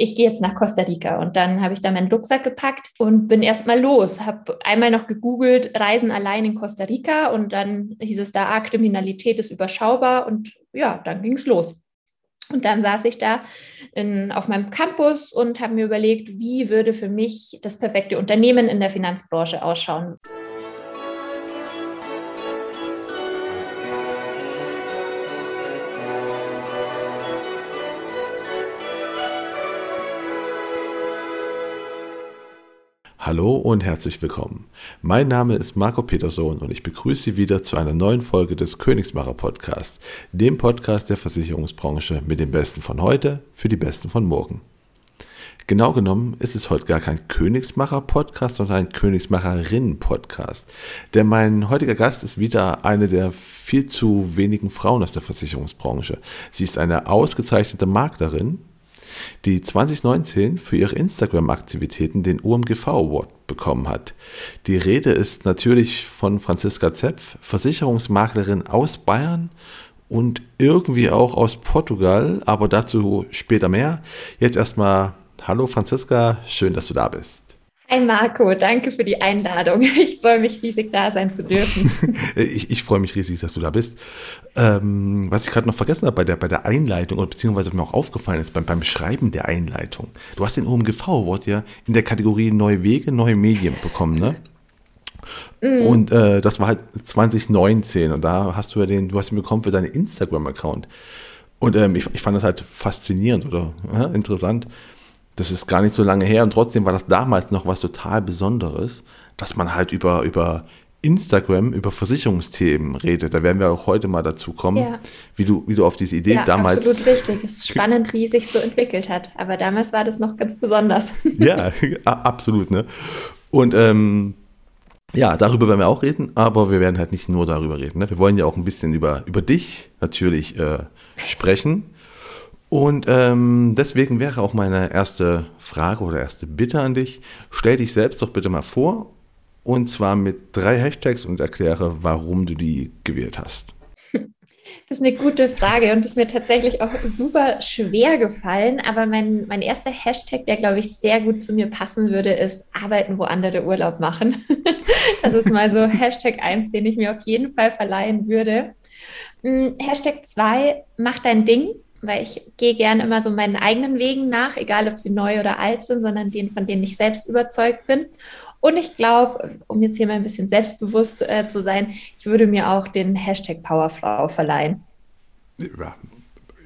ich gehe jetzt nach Costa Rica. Und dann habe ich da meinen Rucksack gepackt und bin erstmal los. Habe einmal noch gegoogelt, Reisen allein in Costa Rica und dann hieß es da, ah, Kriminalität ist überschaubar und ja, dann ging es los. Und dann saß ich da in, auf meinem Campus und habe mir überlegt, wie würde für mich das perfekte Unternehmen in der Finanzbranche ausschauen. Hallo und herzlich willkommen. Mein Name ist Marco Peterson und ich begrüße Sie wieder zu einer neuen Folge des Königsmacher Podcasts, dem Podcast der Versicherungsbranche mit dem Besten von heute für die Besten von morgen. Genau genommen ist es heute gar kein Königsmacher Podcast, sondern ein Königsmacherinnen Podcast. Denn mein heutiger Gast ist wieder eine der viel zu wenigen Frauen aus der Versicherungsbranche. Sie ist eine ausgezeichnete Maklerin, die 2019 für ihre Instagram-Aktivitäten den UMGV Award bekommen hat. Die Rede ist natürlich von Franziska Zepf, Versicherungsmaklerin aus Bayern und irgendwie auch aus Portugal, aber dazu später mehr. Jetzt erstmal Hallo Franziska, schön, dass du da bist. Hi Marco, danke für die Einladung. Ich freue mich riesig, da sein zu dürfen. ich, ich freue mich riesig, dass du da bist. Ähm, was ich gerade noch vergessen habe bei der, bei der Einleitung, oder beziehungsweise mir auch aufgefallen ist beim, beim Schreiben der Einleitung. Du hast den OMGV-Award ja in der Kategorie Neue Wege, neue Medien bekommen, ne? Mm. Und äh, das war halt 2019 und da hast du ja den, du hast ihn bekommen für deinen Instagram-Account. Und ähm, ich, ich fand das halt faszinierend oder ja, interessant das ist gar nicht so lange her und trotzdem war das damals noch was total Besonderes, dass man halt über, über Instagram über Versicherungsthemen redet. Da werden wir auch heute mal dazu kommen, ja. wie, du, wie du auf diese Idee ja, damals. Absolut richtig. Es ist spannend, wie es sich so entwickelt hat. Aber damals war das noch ganz besonders. Ja, absolut. Ne? Und ähm, ja, darüber werden wir auch reden, aber wir werden halt nicht nur darüber reden. Ne? Wir wollen ja auch ein bisschen über, über dich natürlich äh, sprechen. Und ähm, deswegen wäre auch meine erste Frage oder erste Bitte an dich. Stell dich selbst doch bitte mal vor und zwar mit drei Hashtags und erkläre, warum du die gewählt hast. Das ist eine gute Frage und ist mir tatsächlich auch super schwer gefallen. Aber mein, mein erster Hashtag, der glaube ich sehr gut zu mir passen würde, ist Arbeiten, wo andere Urlaub machen. Das ist mal so Hashtag 1, den ich mir auf jeden Fall verleihen würde. Hm, Hashtag 2, mach dein Ding weil ich gehe gerne immer so meinen eigenen Wegen nach, egal ob sie neu oder alt sind, sondern denen, von denen ich selbst überzeugt bin. Und ich glaube, um jetzt hier mal ein bisschen selbstbewusst äh, zu sein, ich würde mir auch den Hashtag Powerfrau verleihen. Ja,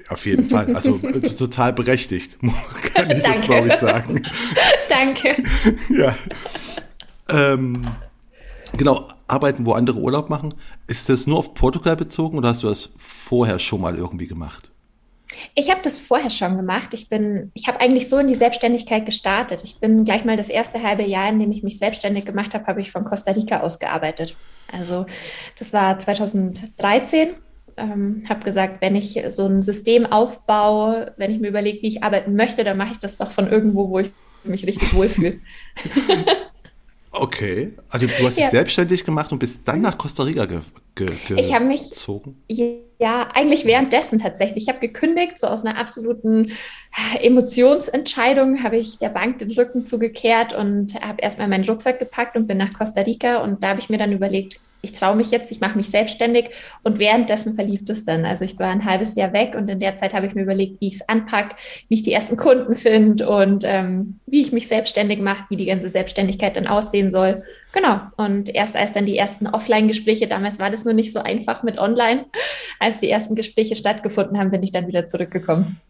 auf jeden Fall. Also äh, total berechtigt, kann ich das, glaube ich, sagen. Danke. ja. Ähm, genau, arbeiten, wo andere Urlaub machen. Ist das nur auf Portugal bezogen oder hast du das vorher schon mal irgendwie gemacht? Ich habe das vorher schon gemacht. Ich bin, ich habe eigentlich so in die Selbstständigkeit gestartet. Ich bin gleich mal das erste halbe Jahr, in dem ich mich selbstständig gemacht habe, habe ich von Costa Rica aus gearbeitet. Also das war 2013. Ähm, habe gesagt, wenn ich so ein System aufbaue, wenn ich mir überlege, wie ich arbeiten möchte, dann mache ich das doch von irgendwo, wo ich mich richtig wohlfühle. Okay, also du hast ja. dich selbstständig gemacht und bist dann nach Costa Rica ge ge ge ich habe mich, gezogen? Ja, eigentlich währenddessen tatsächlich. Ich habe gekündigt, so aus einer absoluten äh, Emotionsentscheidung habe ich der Bank den Rücken zugekehrt und habe erstmal meinen Rucksack gepackt und bin nach Costa Rica und da habe ich mir dann überlegt, ich traue mich jetzt, ich mache mich selbstständig und währenddessen verlief es dann. Also ich war ein halbes Jahr weg und in der Zeit habe ich mir überlegt, wie ich es anpacke, wie ich die ersten Kunden finde und ähm, wie ich mich selbstständig mache, wie die ganze Selbstständigkeit dann aussehen soll. Genau. Und erst als dann die ersten Offline-Gespräche, damals war das nur nicht so einfach mit Online, als die ersten Gespräche stattgefunden haben, bin ich dann wieder zurückgekommen.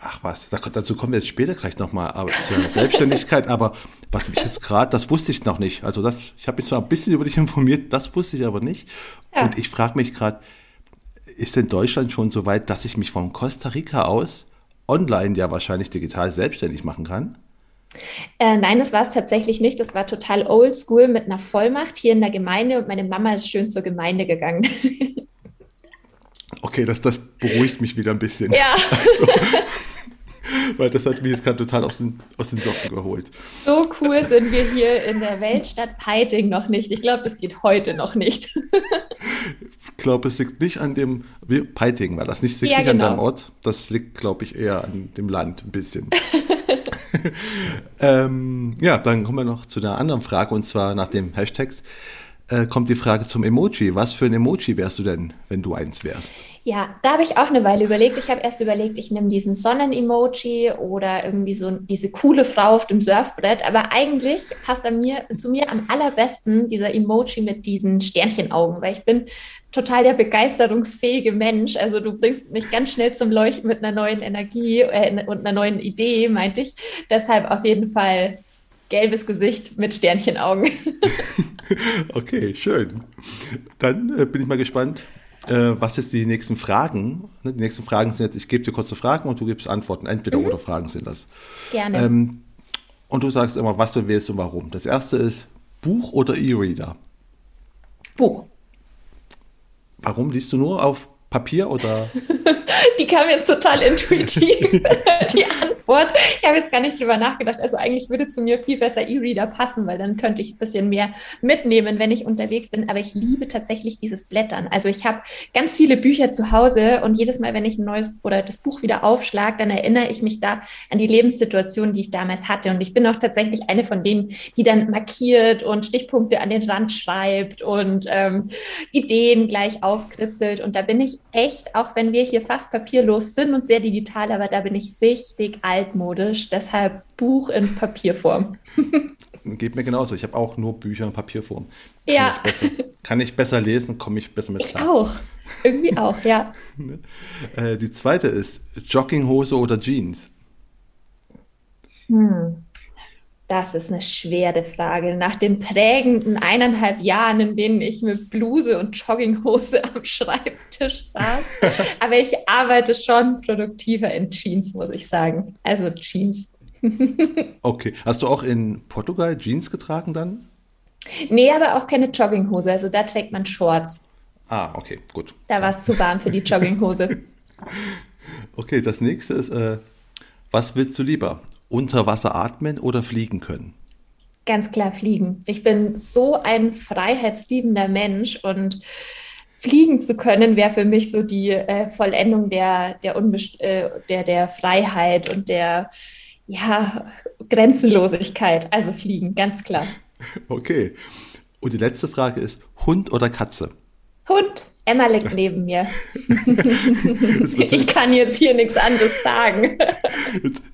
Ach was, dazu kommen wir jetzt später gleich nochmal zur Selbstständigkeit, aber was mich jetzt gerade, das wusste ich noch nicht. Also das, ich habe mich zwar ein bisschen über dich informiert, das wusste ich aber nicht. Ja. Und ich frage mich gerade, ist denn Deutschland schon so weit, dass ich mich von Costa Rica aus online ja wahrscheinlich digital selbstständig machen kann? Äh, nein, das war es tatsächlich nicht. Das war total oldschool mit einer Vollmacht hier in der Gemeinde und meine Mama ist schön zur Gemeinde gegangen. Okay, das, das beruhigt mich wieder ein bisschen. Ja. Also, weil das hat mich jetzt gerade total aus den, aus den Socken geholt. So cool sind wir hier in der Weltstadt Peiting noch nicht. Ich glaube, das geht heute noch nicht. Ich glaube, es liegt nicht an dem, Peiting war das nicht, liegt ja, nicht genau. an deinem Ort. Das liegt, glaube ich, eher an dem Land ein bisschen. ähm, ja, dann kommen wir noch zu einer anderen Frage und zwar nach dem Hashtag äh, kommt die Frage zum Emoji. Was für ein Emoji wärst du denn, wenn du eins wärst? Ja, da habe ich auch eine Weile überlegt. Ich habe erst überlegt, ich nehme diesen Sonnen-Emoji oder irgendwie so diese coole Frau auf dem Surfbrett. Aber eigentlich passt er mir, zu mir am allerbesten dieser Emoji mit diesen Sternchenaugen, weil ich bin total der begeisterungsfähige Mensch. Also du bringst mich ganz schnell zum Leuchten mit einer neuen Energie äh, und einer neuen Idee, meinte ich. Deshalb auf jeden Fall gelbes Gesicht mit Sternchenaugen. okay, schön. Dann äh, bin ich mal gespannt, äh, was jetzt die nächsten Fragen? Ne, die nächsten Fragen sind jetzt, ich gebe dir kurze Fragen und du gibst Antworten. Entweder mhm. oder Fragen sind das. Gerne. Ähm, und du sagst immer, was du willst und warum. Das erste ist Buch oder E-Reader? Buch. Warum liest du nur auf Papier oder? die kam jetzt total intuitiv, die Antwort. Ich habe jetzt gar nicht drüber nachgedacht. Also eigentlich würde zu mir viel besser E-Reader passen, weil dann könnte ich ein bisschen mehr mitnehmen, wenn ich unterwegs bin. Aber ich liebe tatsächlich dieses Blättern. Also ich habe ganz viele Bücher zu Hause und jedes Mal, wenn ich ein neues oder das Buch wieder aufschlage, dann erinnere ich mich da an die Lebenssituation, die ich damals hatte. Und ich bin auch tatsächlich eine von denen, die dann markiert und Stichpunkte an den Rand schreibt und ähm, Ideen gleich aufkritzelt. Und da bin ich echt, auch wenn wir hier fast papierlos sind und sehr digital, aber da bin ich richtig altmodisch. Deshalb Buch in Papierform. Geht mir genauso. Ich habe auch nur Bücher in Papierform. Kann ja. Ich besser, kann ich besser lesen, komme ich besser mit klar. Ich auch. Irgendwie auch, ja. Äh, die zweite ist Jogginghose oder Jeans? Hm. Das ist eine schwere Frage. Nach den prägenden eineinhalb Jahren, in denen ich mit Bluse und Jogginghose am Schreibtisch saß. Aber ich arbeite schon produktiver in Jeans, muss ich sagen. Also Jeans. okay. Hast du auch in Portugal Jeans getragen dann? Nee, aber auch keine Jogginghose. Also da trägt man Shorts. Ah, okay, gut. Da war es zu warm für die Jogginghose. okay, das nächste ist, äh, was willst du lieber? Unter Wasser atmen oder fliegen können? Ganz klar fliegen. Ich bin so ein freiheitsliebender Mensch und fliegen zu können wäre für mich so die äh, Vollendung der, der, äh, der, der Freiheit und der ja, Grenzenlosigkeit. Also fliegen, ganz klar. Okay. Und die letzte Frage ist, Hund oder Katze? Hund. Emma liegt neben mir. ich kann jetzt hier nichts anderes sagen.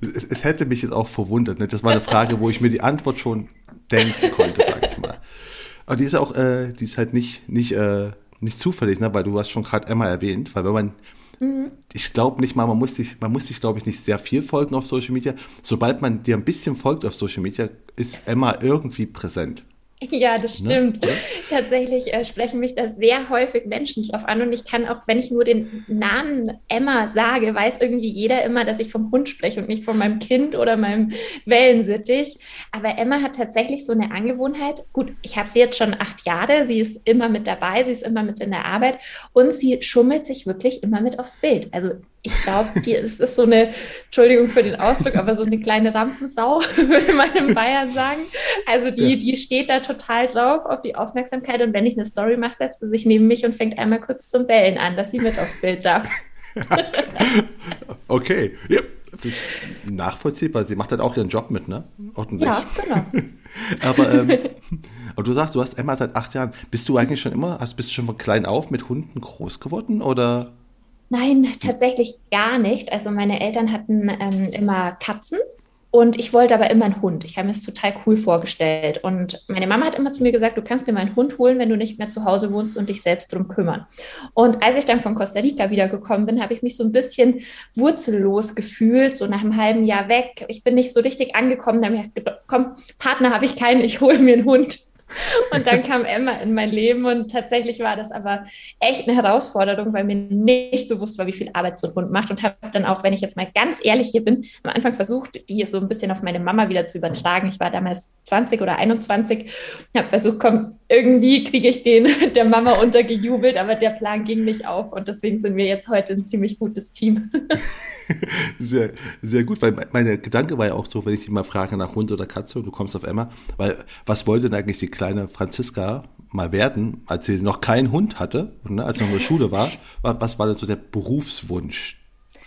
es, es, hätte mich jetzt auch verwundert. Ne? Das war eine Frage, wo ich mir die Antwort schon denken konnte, sage ich mal. Aber die ist auch, äh, die ist halt nicht, nicht, äh, nicht zufällig, ne? weil du hast schon gerade Emma erwähnt, weil wenn man mhm. Ich glaube nicht mal, man muss sich, man muss sich, glaube ich, nicht sehr viel folgen auf Social Media. Sobald man dir ein bisschen folgt auf Social Media, ist Emma irgendwie präsent. Ja, das ne? stimmt. Ne? Tatsächlich äh, sprechen mich da sehr häufig Menschen drauf an und ich kann auch, wenn ich nur den Namen Emma sage, weiß irgendwie jeder immer, dass ich vom Hund spreche und nicht von meinem Kind oder meinem Wellensittich. Aber Emma hat tatsächlich so eine Angewohnheit. Gut, ich habe sie jetzt schon acht Jahre, sie ist immer mit dabei, sie ist immer mit in der Arbeit und sie schummelt sich wirklich immer mit aufs Bild. Also ich glaube, die ist, ist so eine, Entschuldigung für den Ausdruck, aber so eine kleine Rampensau, würde man in Bayern sagen. Also die, ja. die steht da total drauf auf die Aufmerksamkeit und wenn ich eine Story mache, setzt sie sich neben mich und fängt einmal kurz zum Bellen an, dass sie mit aufs Bild darf. okay, ja, das ist nachvollziehbar. Sie macht halt auch ihren Job mit, ne? Ordentlich. Ja, genau. aber, ähm, aber du sagst, du hast Emma seit acht Jahren. Bist du eigentlich schon immer, also bist du schon von klein auf mit Hunden groß geworden oder? Nein, tatsächlich gar nicht. Also meine Eltern hatten ähm, immer Katzen und ich wollte aber immer einen Hund. Ich habe mir es total cool vorgestellt. Und meine Mama hat immer zu mir gesagt, du kannst dir mal einen Hund holen, wenn du nicht mehr zu Hause wohnst und dich selbst drum kümmern. Und als ich dann von Costa Rica wiedergekommen bin, habe ich mich so ein bisschen wurzellos gefühlt, so nach einem halben Jahr weg. Ich bin nicht so richtig angekommen. Da habe ich gedacht, komm, Partner habe ich keinen, ich hole mir einen Hund. Und dann kam Emma in mein Leben und tatsächlich war das aber echt eine Herausforderung, weil mir nicht bewusst war, wie viel Arbeit so ein Hund macht und habe dann auch, wenn ich jetzt mal ganz ehrlich hier bin, am Anfang versucht, die so ein bisschen auf meine Mama wieder zu übertragen. Ich war damals 20 oder 21, habe versucht, komm, irgendwie kriege ich den der Mama untergejubelt, aber der Plan ging nicht auf und deswegen sind wir jetzt heute ein ziemlich gutes Team. Sehr, sehr gut, weil meine Gedanke war ja auch so, wenn ich dich mal frage nach Hund oder Katze und du kommst auf Emma, weil was wollte denn eigentlich die kleine Franziska mal werden, als sie noch keinen Hund hatte, ne, als sie noch in der Schule war? Was war denn so der Berufswunsch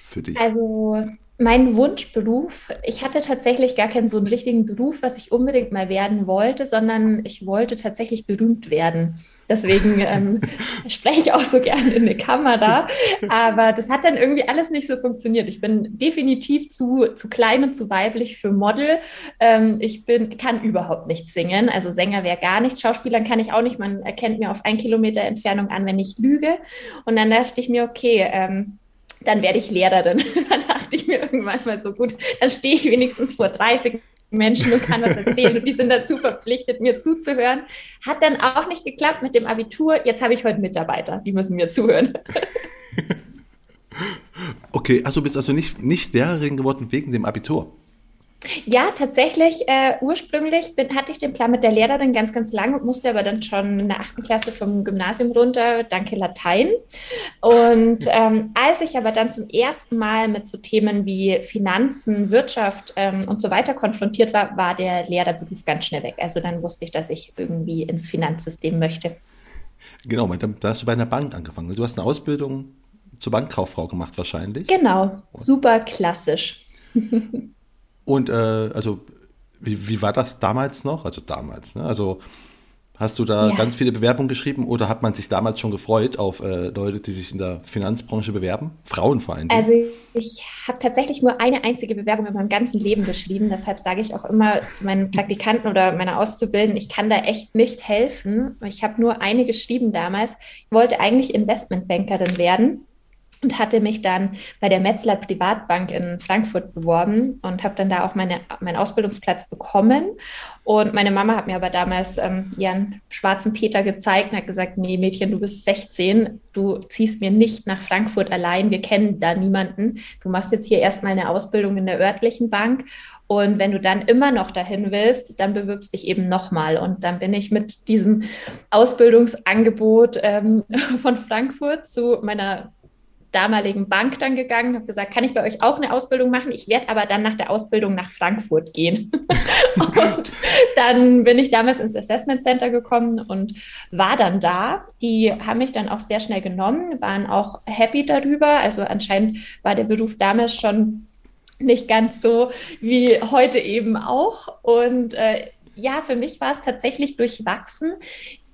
für dich? Also mein Wunschberuf, ich hatte tatsächlich gar keinen so einen richtigen Beruf, was ich unbedingt mal werden wollte, sondern ich wollte tatsächlich berühmt werden. Deswegen ähm, spreche ich auch so gerne in eine Kamera. Aber das hat dann irgendwie alles nicht so funktioniert. Ich bin definitiv zu, zu klein und zu weiblich für Model. Ähm, ich bin, kann überhaupt nicht singen. Also Sänger wäre gar nicht. Schauspielern kann ich auch nicht. Man erkennt mir auf ein Kilometer Entfernung an, wenn ich lüge. Und dann dachte ich mir, okay, ähm, dann werde ich Lehrerin. dann dachte ich mir irgendwann mal so gut, dann stehe ich wenigstens vor 30 Menschen und kann was erzählen und die sind dazu verpflichtet, mir zuzuhören. Hat dann auch nicht geklappt mit dem Abitur. Jetzt habe ich heute Mitarbeiter, die müssen mir zuhören. Okay, also bist also nicht, nicht Lehrerin geworden wegen dem Abitur. Ja, tatsächlich. Äh, ursprünglich bin, hatte ich den Plan mit der Lehrerin ganz, ganz lang und musste aber dann schon in der achten Klasse vom Gymnasium runter, danke Latein. Und ähm, als ich aber dann zum ersten Mal mit so Themen wie Finanzen, Wirtschaft ähm, und so weiter konfrontiert war, war der Lehrerberuf ganz schnell weg. Also dann wusste ich, dass ich irgendwie ins Finanzsystem möchte. Genau, da hast du bei einer Bank angefangen. Du hast eine Ausbildung zur Bankkauffrau gemacht wahrscheinlich. Genau, super klassisch. Und äh, also, wie, wie war das damals noch? Also damals, ne? Also Hast du da ja. ganz viele Bewerbungen geschrieben oder hat man sich damals schon gefreut auf äh, Leute, die sich in der Finanzbranche bewerben? Frauen vor allem. Also ich habe tatsächlich nur eine einzige Bewerbung in meinem ganzen Leben geschrieben. Deshalb sage ich auch immer zu meinen Praktikanten oder meiner Auszubildenden, ich kann da echt nicht helfen. Ich habe nur eine geschrieben damals. Ich wollte eigentlich Investmentbankerin werden und hatte mich dann bei der Metzler Privatbank in Frankfurt beworben und habe dann da auch meine, meinen Ausbildungsplatz bekommen. Und meine Mama hat mir aber damals ähm, ihren schwarzen Peter gezeigt und hat gesagt, nee Mädchen, du bist 16, du ziehst mir nicht nach Frankfurt allein, wir kennen da niemanden. Du machst jetzt hier erstmal eine Ausbildung in der örtlichen Bank und wenn du dann immer noch dahin willst, dann bewirbst dich eben nochmal. Und dann bin ich mit diesem Ausbildungsangebot ähm, von Frankfurt zu meiner damaligen Bank dann gegangen, habe gesagt, kann ich bei euch auch eine Ausbildung machen? Ich werde aber dann nach der Ausbildung nach Frankfurt gehen. und dann bin ich damals ins Assessment Center gekommen und war dann da. Die haben mich dann auch sehr schnell genommen, waren auch happy darüber. Also anscheinend war der Beruf damals schon nicht ganz so wie heute eben auch. Und äh, ja, für mich war es tatsächlich durchwachsen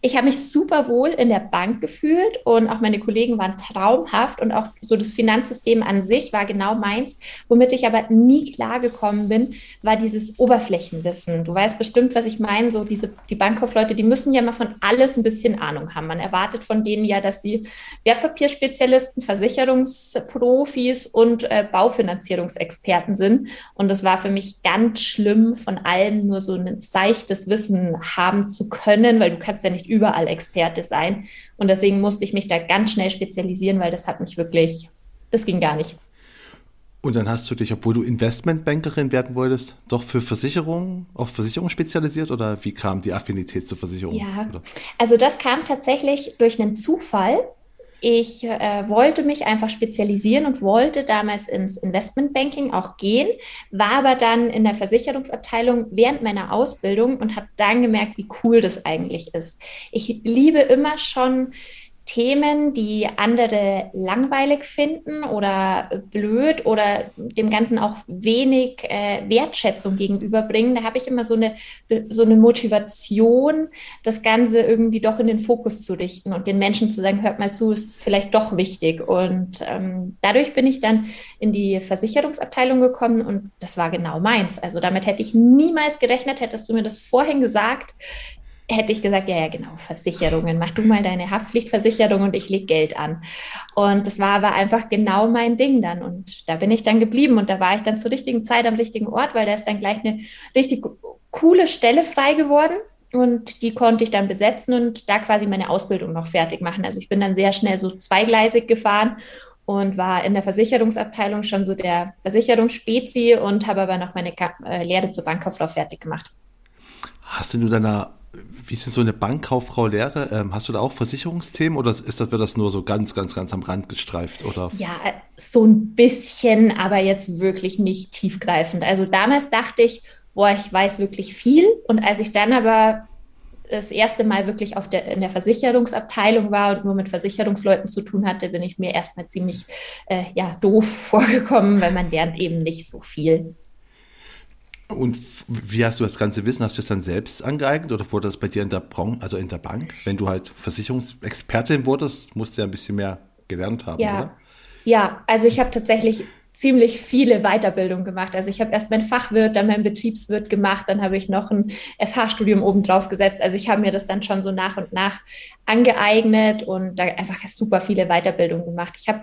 ich habe mich super wohl in der Bank gefühlt und auch meine Kollegen waren traumhaft und auch so das Finanzsystem an sich war genau meins. Womit ich aber nie klargekommen bin, war dieses Oberflächenwissen. Du weißt bestimmt, was ich meine. So diese, die Bankkaufleute, die müssen ja mal von alles ein bisschen Ahnung haben. Man erwartet von denen ja, dass sie Wertpapierspezialisten, Versicherungsprofis und äh, Baufinanzierungsexperten sind. Und es war für mich ganz schlimm, von allem nur so ein seichtes Wissen haben zu können, weil du kannst ja nicht überall Experte sein. Und deswegen musste ich mich da ganz schnell spezialisieren, weil das hat mich wirklich, das ging gar nicht. Und dann hast du dich, obwohl du Investmentbankerin werden wolltest, doch für Versicherungen, auf Versicherungen spezialisiert oder wie kam die Affinität zur Versicherung? Ja, oder? also das kam tatsächlich durch einen Zufall. Ich äh, wollte mich einfach spezialisieren und wollte damals ins Investmentbanking auch gehen, war aber dann in der Versicherungsabteilung während meiner Ausbildung und habe dann gemerkt, wie cool das eigentlich ist. Ich liebe immer schon Themen, die andere langweilig finden oder blöd oder dem Ganzen auch wenig äh, Wertschätzung gegenüberbringen. Da habe ich immer so eine, so eine Motivation, das Ganze irgendwie doch in den Fokus zu richten und den Menschen zu sagen, hört mal zu, es ist vielleicht doch wichtig. Und ähm, dadurch bin ich dann in die Versicherungsabteilung gekommen und das war genau meins. Also damit hätte ich niemals gerechnet, hättest du mir das vorhin gesagt hätte ich gesagt, ja, ja, genau, Versicherungen, mach du mal deine Haftpflichtversicherung und ich lege Geld an. Und das war aber einfach genau mein Ding dann. Und da bin ich dann geblieben und da war ich dann zur richtigen Zeit am richtigen Ort, weil da ist dann gleich eine richtig coole Stelle frei geworden. Und die konnte ich dann besetzen und da quasi meine Ausbildung noch fertig machen. Also ich bin dann sehr schnell so zweigleisig gefahren und war in der Versicherungsabteilung schon so der Versicherungsspezi und habe aber noch meine äh, Lehre zur Bankkauffrau fertig gemacht. Hast du in deiner wie ist denn so eine Bankkauffrau Lehre? Ähm, hast du da auch Versicherungsthemen oder ist das, wird das nur so ganz, ganz, ganz am Rand gestreift? Oder? Ja, so ein bisschen, aber jetzt wirklich nicht tiefgreifend. Also damals dachte ich, boah, ich weiß wirklich viel. Und als ich dann aber das erste Mal wirklich auf der, in der Versicherungsabteilung war und nur mit Versicherungsleuten zu tun hatte, bin ich mir erstmal ziemlich äh, ja, doof vorgekommen, weil man lernt eben nicht so viel. Und wie hast du das ganze Wissen? Hast du es dann selbst angeeignet oder wurde das bei dir in der Branche, also in der Bank? Wenn du halt Versicherungsexpertin wurdest, musst du ja ein bisschen mehr gelernt haben, ja. oder? Ja, also ich habe tatsächlich ziemlich viele Weiterbildungen gemacht. Also ich habe erst mein Fachwirt, dann mein Betriebswirt gemacht, dann habe ich noch ein FH-Studium obendrauf gesetzt. Also ich habe mir das dann schon so nach und nach angeeignet und da einfach super viele Weiterbildungen gemacht. Ich habe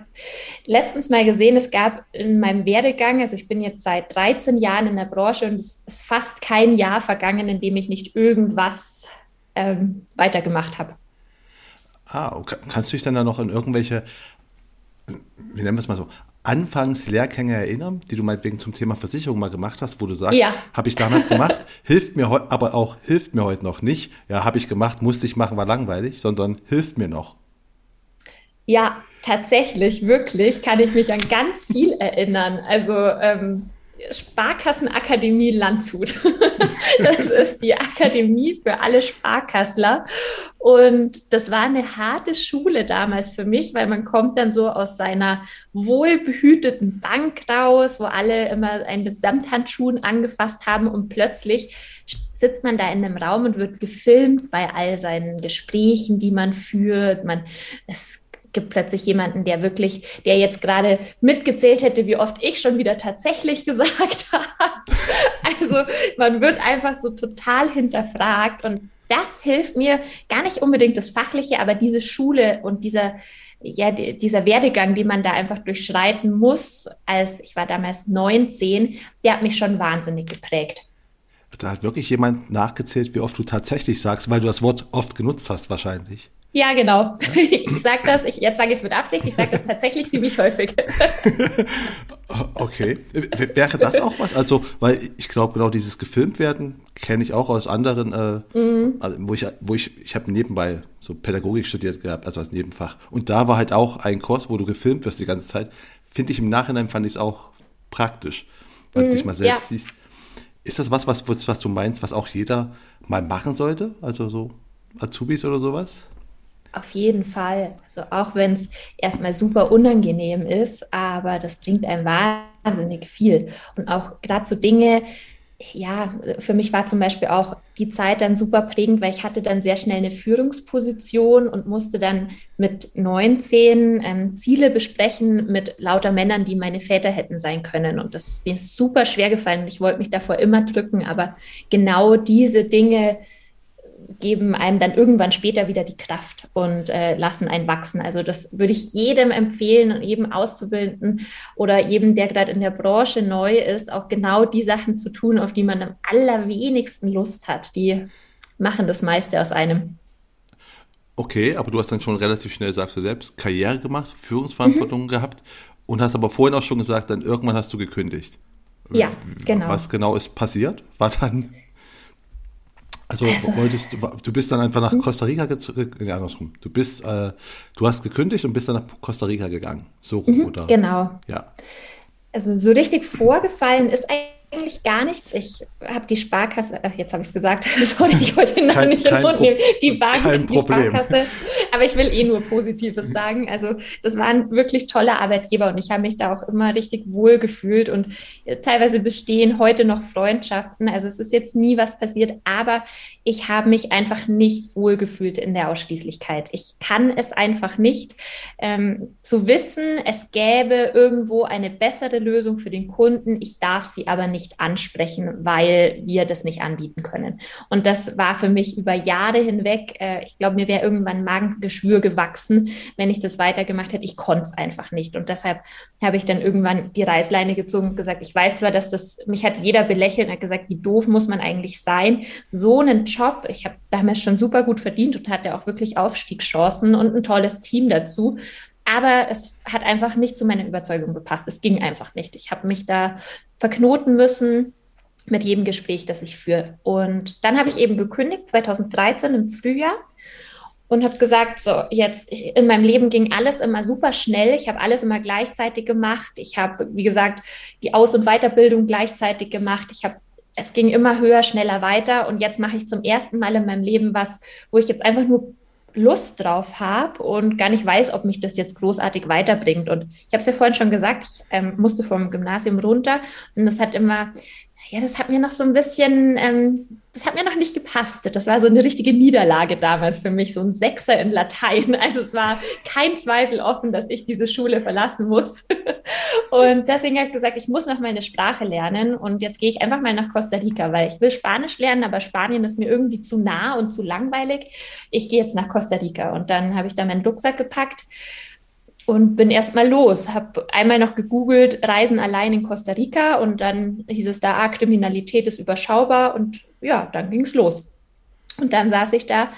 letztens mal gesehen, es gab in meinem Werdegang, also ich bin jetzt seit 13 Jahren in der Branche und es ist fast kein Jahr vergangen, in dem ich nicht irgendwas ähm, weitergemacht habe. Ah, kannst du dich dann da noch in irgendwelche wie nennen wir es mal so, Anfangslehrgänge erinnern, die du meinetwegen zum Thema Versicherung mal gemacht hast, wo du sagst, ja. habe ich damals gemacht, hilft mir heute, aber auch hilft mir heute noch nicht. Ja, habe ich gemacht, musste ich machen, war langweilig, sondern hilft mir noch. Ja, tatsächlich, wirklich kann ich mich an ganz viel erinnern. Also ähm, Sparkassenakademie Landshut. das ist die Akademie für alle Sparkassler. Und das war eine harte Schule damals für mich, weil man kommt dann so aus seiner wohlbehüteten Bank raus, wo alle immer einen mit Samthandschuhen angefasst haben und plötzlich sitzt man da in einem Raum und wird gefilmt bei all seinen Gesprächen, die man führt. Man, es gibt plötzlich jemanden, der wirklich, der jetzt gerade mitgezählt hätte, wie oft ich schon wieder tatsächlich gesagt habe. Also man wird einfach so total hinterfragt und das hilft mir gar nicht unbedingt das Fachliche, aber diese Schule und dieser, ja, dieser Werdegang, den man da einfach durchschreiten muss, als ich war damals 19, der hat mich schon wahnsinnig geprägt. Da hat wirklich jemand nachgezählt, wie oft du tatsächlich sagst, weil du das Wort oft genutzt hast wahrscheinlich. Ja, genau. Ich sage das, ich, jetzt sage ich es mit Absicht, ich sage das tatsächlich ziemlich häufig. Okay. Wäre das auch was? Also, weil ich glaube, genau dieses gefilmt werden kenne ich auch aus anderen, äh, mhm. also, wo ich, wo ich, ich habe nebenbei so Pädagogik studiert gehabt, also als Nebenfach. Und da war halt auch ein Kurs, wo du gefilmt wirst die ganze Zeit. Finde ich im Nachhinein fand ich es auch praktisch, weil mhm. du dich mal selbst ja. siehst. Ist das was, was, was du meinst, was auch jeder mal machen sollte? Also so Azubis oder sowas? Auf jeden Fall. Also auch wenn es erstmal super unangenehm ist, aber das bringt einem wahnsinnig viel. Und auch gerade so Dinge, ja, für mich war zum Beispiel auch die Zeit dann super prägend, weil ich hatte dann sehr schnell eine Führungsposition und musste dann mit 19 ähm, Ziele besprechen mit lauter Männern, die meine Väter hätten sein können. Und das ist mir super schwer gefallen. Ich wollte mich davor immer drücken, aber genau diese Dinge, geben einem dann irgendwann später wieder die Kraft und äh, lassen einen wachsen. Also das würde ich jedem empfehlen, jedem Auszubildenden oder jedem, der gerade in der Branche neu ist, auch genau die Sachen zu tun, auf die man am allerwenigsten Lust hat. Die machen das meiste aus einem. Okay, aber du hast dann schon relativ schnell, sagst du selbst, Karriere gemacht, Führungsverantwortung mhm. gehabt und hast aber vorhin auch schon gesagt, dann irgendwann hast du gekündigt. Ja, genau. Was genau ist passiert? War dann also, also, wolltest du, du bist dann einfach nach? Costa Rica gezogen, äh, andersrum. Du bist, äh, du hast gekündigt und bist dann nach Costa Rica gegangen. So rum, mhm, oder? Genau. Ja. Also so richtig vorgefallen ist eigentlich gar nichts. Ich habe die Sparkasse, äh, jetzt habe ich es gesagt, sorry, ich wollte den Namen nicht in den Mund nehmen. Die Bank, die Sparkasse. Aber ich will eh nur Positives sagen. Also das waren wirklich tolle Arbeitgeber und ich habe mich da auch immer richtig wohl gefühlt und äh, teilweise bestehen heute noch Freundschaften. Also es ist jetzt nie was passiert, aber ich habe mich einfach nicht wohl gefühlt in der Ausschließlichkeit. Ich kann es einfach nicht. Ähm, zu wissen, es gäbe irgendwo eine bessere Lösung für den Kunden, ich darf sie aber nicht nicht ansprechen, weil wir das nicht anbieten können. Und das war für mich über Jahre hinweg, äh, ich glaube, mir wäre irgendwann Magengeschwür gewachsen, wenn ich das weitergemacht hätte. Ich konnte es einfach nicht. Und deshalb habe ich dann irgendwann die Reißleine gezogen und gesagt, ich weiß zwar, dass das, mich hat jeder belächelt und hat gesagt, wie doof muss man eigentlich sein, so einen Job, ich habe damals schon super gut verdient und hatte auch wirklich Aufstiegschancen und ein tolles Team dazu. Aber es hat einfach nicht zu meiner Überzeugung gepasst. Es ging einfach nicht. Ich habe mich da verknoten müssen mit jedem Gespräch, das ich führe. Und dann habe ich eben gekündigt, 2013 im Frühjahr und habe gesagt, so jetzt ich, in meinem Leben ging alles immer super schnell. Ich habe alles immer gleichzeitig gemacht. Ich habe, wie gesagt, die Aus- und Weiterbildung gleichzeitig gemacht. Ich habe es ging immer höher, schneller weiter. Und jetzt mache ich zum ersten Mal in meinem Leben was, wo ich jetzt einfach nur Lust drauf habe und gar nicht weiß, ob mich das jetzt großartig weiterbringt. Und ich habe es ja vorhin schon gesagt, ich ähm, musste vom Gymnasium runter und das hat immer ja, das hat mir noch so ein bisschen, ähm, das hat mir noch nicht gepasst. Das war so eine richtige Niederlage damals für mich, so ein Sechser in Latein. Also es war kein Zweifel offen, dass ich diese Schule verlassen muss. Und deswegen habe ich gesagt, ich muss noch mal eine Sprache lernen. Und jetzt gehe ich einfach mal nach Costa Rica, weil ich will Spanisch lernen, aber Spanien ist mir irgendwie zu nah und zu langweilig. Ich gehe jetzt nach Costa Rica. Und dann habe ich da meinen Rucksack gepackt und bin erstmal los. Habe einmal noch gegoogelt, Reisen allein in Costa Rica und dann hieß es da, ah, Kriminalität ist überschaubar und ja, dann ging es los. Und dann saß ich da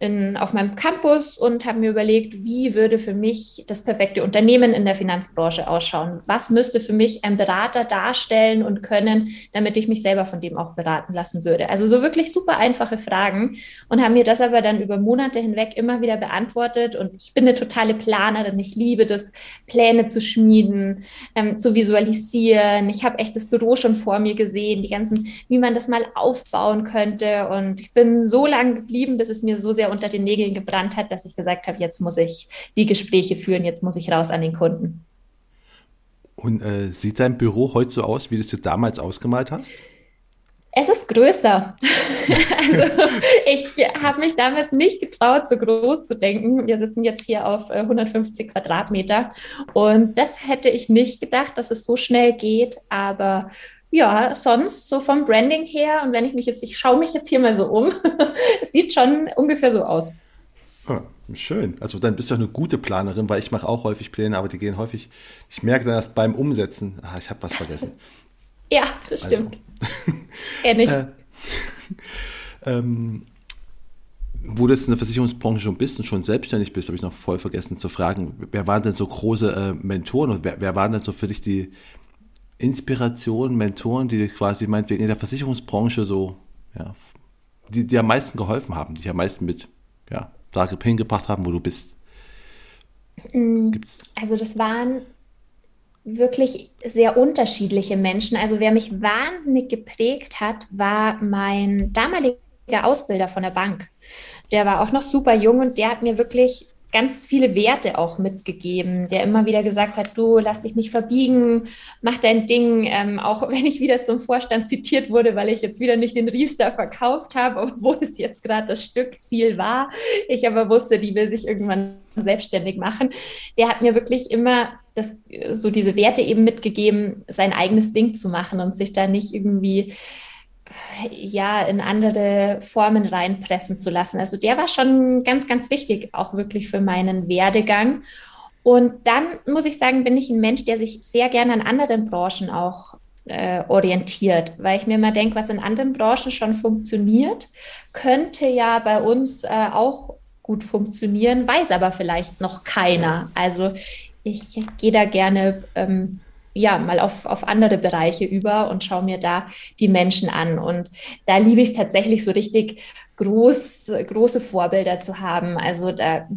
in, auf meinem Campus und habe mir überlegt, wie würde für mich das perfekte Unternehmen in der Finanzbranche ausschauen? Was müsste für mich ein Berater darstellen und können, damit ich mich selber von dem auch beraten lassen würde? Also so wirklich super einfache Fragen und haben mir das aber dann über Monate hinweg immer wieder beantwortet. Und ich bin eine totale Planerin. Ich liebe das, Pläne zu schmieden, ähm, zu visualisieren. Ich habe echt das Büro schon vor mir gesehen, die ganzen, wie man das mal aufbauen könnte. Und ich bin so lange geblieben, bis es mir so sehr unter den Nägeln gebrannt hat, dass ich gesagt habe, jetzt muss ich die Gespräche führen, jetzt muss ich raus an den Kunden. Und äh, sieht dein Büro heute so aus, wie du es dir damals ausgemalt hast? Es ist größer. also ich habe mich damals nicht getraut, so groß zu denken. Wir sitzen jetzt hier auf 150 äh, Quadratmeter und das hätte ich nicht gedacht, dass es so schnell geht. Aber ja, sonst so vom Branding her und wenn ich mich jetzt, ich schaue mich jetzt hier mal so um, es sieht schon ungefähr so aus. Ah, schön. Also dann bist du auch eine gute Planerin, weil ich mache auch häufig Pläne, aber die gehen häufig, ich merke dann erst beim Umsetzen, ah, ich habe was vergessen. ja, das also. stimmt. Also, ich. Äh, ähm, wo du jetzt in der Versicherungsbranche schon bist und schon selbstständig bist, habe ich noch voll vergessen zu fragen, wer waren denn so große äh, Mentoren und wer, wer waren denn so für dich die, Inspiration, Mentoren, die quasi meinetwegen in der Versicherungsbranche so, ja, die dir am meisten geholfen haben, die dich am meisten mit, ja, da hingebracht haben, wo du bist? Mm, Gibt's? Also das waren wirklich sehr unterschiedliche Menschen. Also wer mich wahnsinnig geprägt hat, war mein damaliger Ausbilder von der Bank. Der war auch noch super jung und der hat mir wirklich ganz viele Werte auch mitgegeben, der immer wieder gesagt hat, du lass dich nicht verbiegen, mach dein Ding, ähm, auch wenn ich wieder zum Vorstand zitiert wurde, weil ich jetzt wieder nicht den Riester verkauft habe, obwohl es jetzt gerade das Stückziel war. Ich aber wusste, die will sich irgendwann selbstständig machen. Der hat mir wirklich immer das, so diese Werte eben mitgegeben, sein eigenes Ding zu machen und sich da nicht irgendwie ja, in andere Formen reinpressen zu lassen. Also der war schon ganz, ganz wichtig, auch wirklich für meinen Werdegang. Und dann muss ich sagen, bin ich ein Mensch, der sich sehr gerne an anderen Branchen auch äh, orientiert, weil ich mir immer denke, was in anderen Branchen schon funktioniert, könnte ja bei uns äh, auch gut funktionieren, weiß aber vielleicht noch keiner. Also ich gehe da gerne ähm, ja, mal auf, auf andere Bereiche über und schaue mir da die Menschen an. Und da liebe ich es tatsächlich so richtig groß, große Vorbilder zu haben. Also da,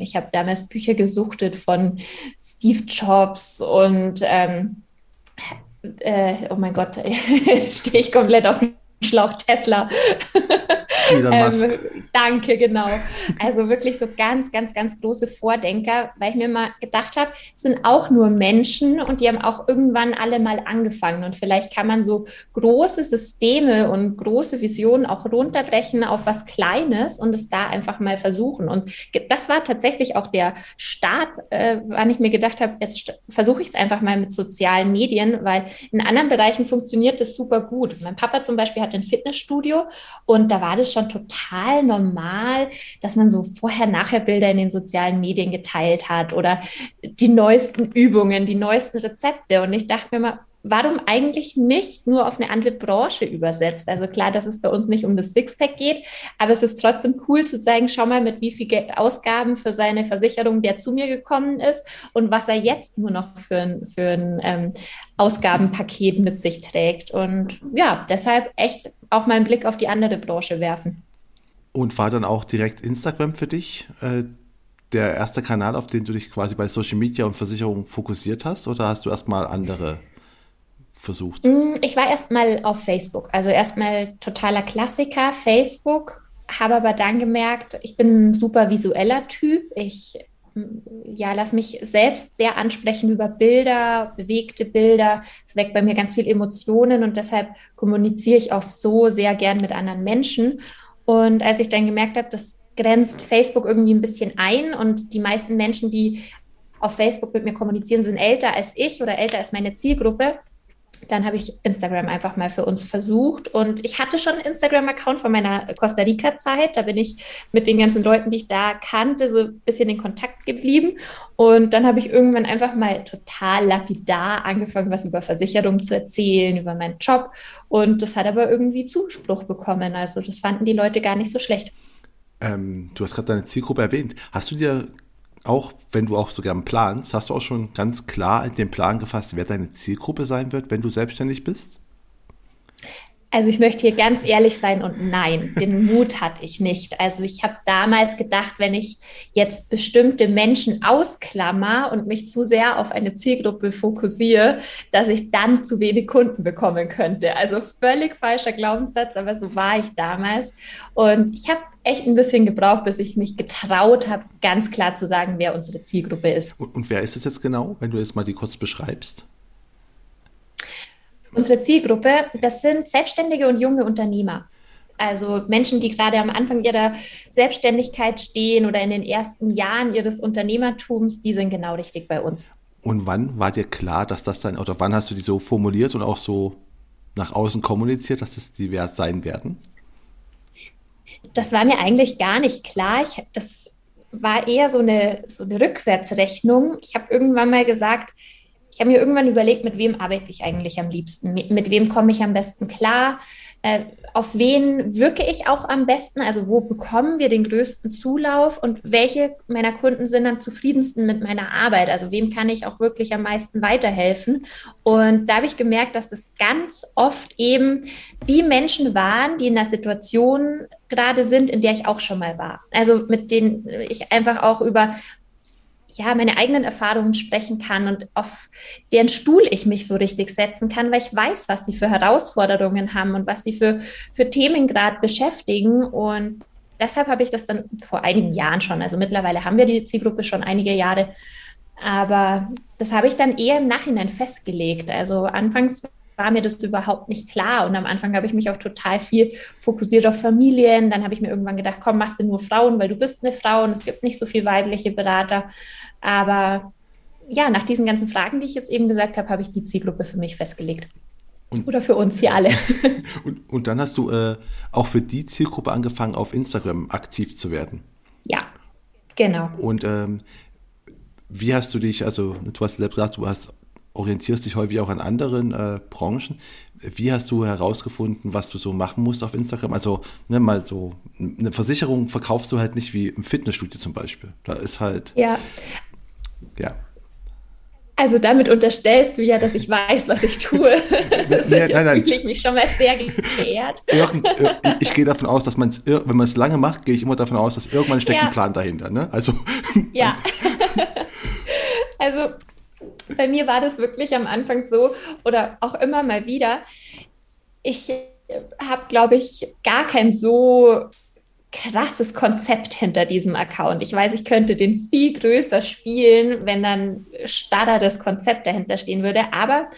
ich habe damals Bücher gesuchtet von Steve Jobs und ähm, äh, oh mein Gott, jetzt stehe ich komplett auf dem Schlauch Tesla. ähm, danke, genau. Also wirklich so ganz, ganz, ganz große Vordenker, weil ich mir mal gedacht habe, sind auch nur Menschen und die haben auch irgendwann alle mal angefangen. Und vielleicht kann man so große Systeme und große Visionen auch runterbrechen auf was Kleines und es da einfach mal versuchen. Und das war tatsächlich auch der Start, äh, wann ich mir gedacht habe, jetzt versuche ich es einfach mal mit sozialen Medien, weil in anderen Bereichen funktioniert das super gut. Mein Papa zum Beispiel hat ein Fitnessstudio und da war das schon total normal, dass man so Vorher-Nachher-Bilder in den sozialen Medien geteilt hat oder die neuesten Übungen, die neuesten Rezepte. Und ich dachte mir mal, warum eigentlich nicht nur auf eine andere Branche übersetzt? Also klar, dass es bei uns nicht um das Sixpack geht, aber es ist trotzdem cool zu zeigen, schau mal, mit wie viel Ausgaben für seine Versicherung der zu mir gekommen ist und was er jetzt nur noch für ein, für ein ähm, Ausgabenpaket mit sich trägt. Und ja, deshalb echt auch mal einen Blick auf die andere Branche werfen. Und war dann auch direkt Instagram für dich äh, der erste Kanal, auf den du dich quasi bei Social Media und Versicherung fokussiert hast? Oder hast du erstmal andere versucht? Mm, ich war erstmal auf Facebook, also erstmal totaler Klassiker, Facebook, habe aber dann gemerkt, ich bin ein super visueller Typ. Ich ja, lass mich selbst sehr ansprechen über Bilder, bewegte Bilder. Es weckt bei mir ganz viel Emotionen und deshalb kommuniziere ich auch so sehr gern mit anderen Menschen. Und als ich dann gemerkt habe, das grenzt Facebook irgendwie ein bisschen ein und die meisten Menschen, die auf Facebook mit mir kommunizieren, sind älter als ich oder älter als meine Zielgruppe, dann habe ich Instagram einfach mal für uns versucht. Und ich hatte schon einen Instagram-Account von meiner Costa Rica-Zeit. Da bin ich mit den ganzen Leuten, die ich da kannte, so ein bisschen in Kontakt geblieben. Und dann habe ich irgendwann einfach mal total lapidar angefangen, was über Versicherungen zu erzählen, über meinen Job. Und das hat aber irgendwie Zuspruch bekommen. Also das fanden die Leute gar nicht so schlecht. Ähm, du hast gerade deine Zielgruppe erwähnt. Hast du dir auch wenn du auch so gern planst, hast du auch schon ganz klar den Plan gefasst, wer deine Zielgruppe sein wird, wenn du selbstständig bist? Also ich möchte hier ganz ehrlich sein und nein, den Mut hatte ich nicht. Also ich habe damals gedacht, wenn ich jetzt bestimmte Menschen ausklammer und mich zu sehr auf eine Zielgruppe fokussiere, dass ich dann zu wenig Kunden bekommen könnte. Also völlig falscher Glaubenssatz, aber so war ich damals. Und ich habe echt ein bisschen gebraucht, bis ich mich getraut habe, ganz klar zu sagen, wer unsere Zielgruppe ist. Und, und wer ist es jetzt genau, wenn du jetzt mal die kurz beschreibst? Unsere Zielgruppe, das sind selbstständige und junge Unternehmer. Also Menschen, die gerade am Anfang ihrer Selbstständigkeit stehen oder in den ersten Jahren ihres Unternehmertums, die sind genau richtig bei uns. Und wann war dir klar, dass das dann, oder wann hast du die so formuliert und auch so nach außen kommuniziert, dass das die wert sein werden? Das war mir eigentlich gar nicht klar. Ich, das war eher so eine, so eine Rückwärtsrechnung. Ich habe irgendwann mal gesagt, ich habe mir irgendwann überlegt, mit wem arbeite ich eigentlich am liebsten? Mit, mit wem komme ich am besten klar? Äh, auf wen wirke ich auch am besten? Also wo bekommen wir den größten Zulauf und welche meiner Kunden sind am zufriedensten mit meiner Arbeit? Also wem kann ich auch wirklich am meisten weiterhelfen? Und da habe ich gemerkt, dass das ganz oft eben die Menschen waren, die in der Situation gerade sind, in der ich auch schon mal war. Also mit denen ich einfach auch über ja, meine eigenen Erfahrungen sprechen kann und auf deren Stuhl ich mich so richtig setzen kann, weil ich weiß, was sie für Herausforderungen haben und was sie für, für Themen gerade beschäftigen. Und deshalb habe ich das dann vor einigen Jahren schon, also mittlerweile haben wir die Zielgruppe schon einige Jahre, aber das habe ich dann eher im Nachhinein festgelegt. Also anfangs war mir das überhaupt nicht klar. Und am Anfang habe ich mich auch total viel fokussiert auf Familien. Dann habe ich mir irgendwann gedacht, komm, machst du nur Frauen, weil du bist eine Frau und es gibt nicht so viele weibliche Berater. Aber ja, nach diesen ganzen Fragen, die ich jetzt eben gesagt habe, habe ich die Zielgruppe für mich festgelegt. Und, Oder für uns hier alle. Und, und dann hast du äh, auch für die Zielgruppe angefangen, auf Instagram aktiv zu werden. Ja, genau. Und ähm, wie hast du dich, also du hast selbst gesagt, du hast orientierst dich häufig auch an anderen äh, Branchen. Wie hast du herausgefunden, was du so machen musst auf Instagram? Also, ne, mal so, eine Versicherung verkaufst du halt nicht wie im Fitnessstudio zum Beispiel. Da ist halt. Ja. Ja. Also damit unterstellst du ja, dass ich weiß, was ich tue. Das nee, nein, nein. fühle ich mich schon mal sehr geehrt. Irgend, äh, ich gehe davon aus, dass man es, wenn man es lange macht, gehe ich immer davon aus, dass irgendwann steckt ja. ein Plan dahinter. Ne? Also. Ja. also bei mir war das wirklich am Anfang so oder auch immer mal wieder. Ich habe, glaube ich, gar kein so krasses Konzept hinter diesem Account. Ich weiß, ich könnte den viel größer spielen, wenn dann starrer das Konzept dahinter stehen würde. Aber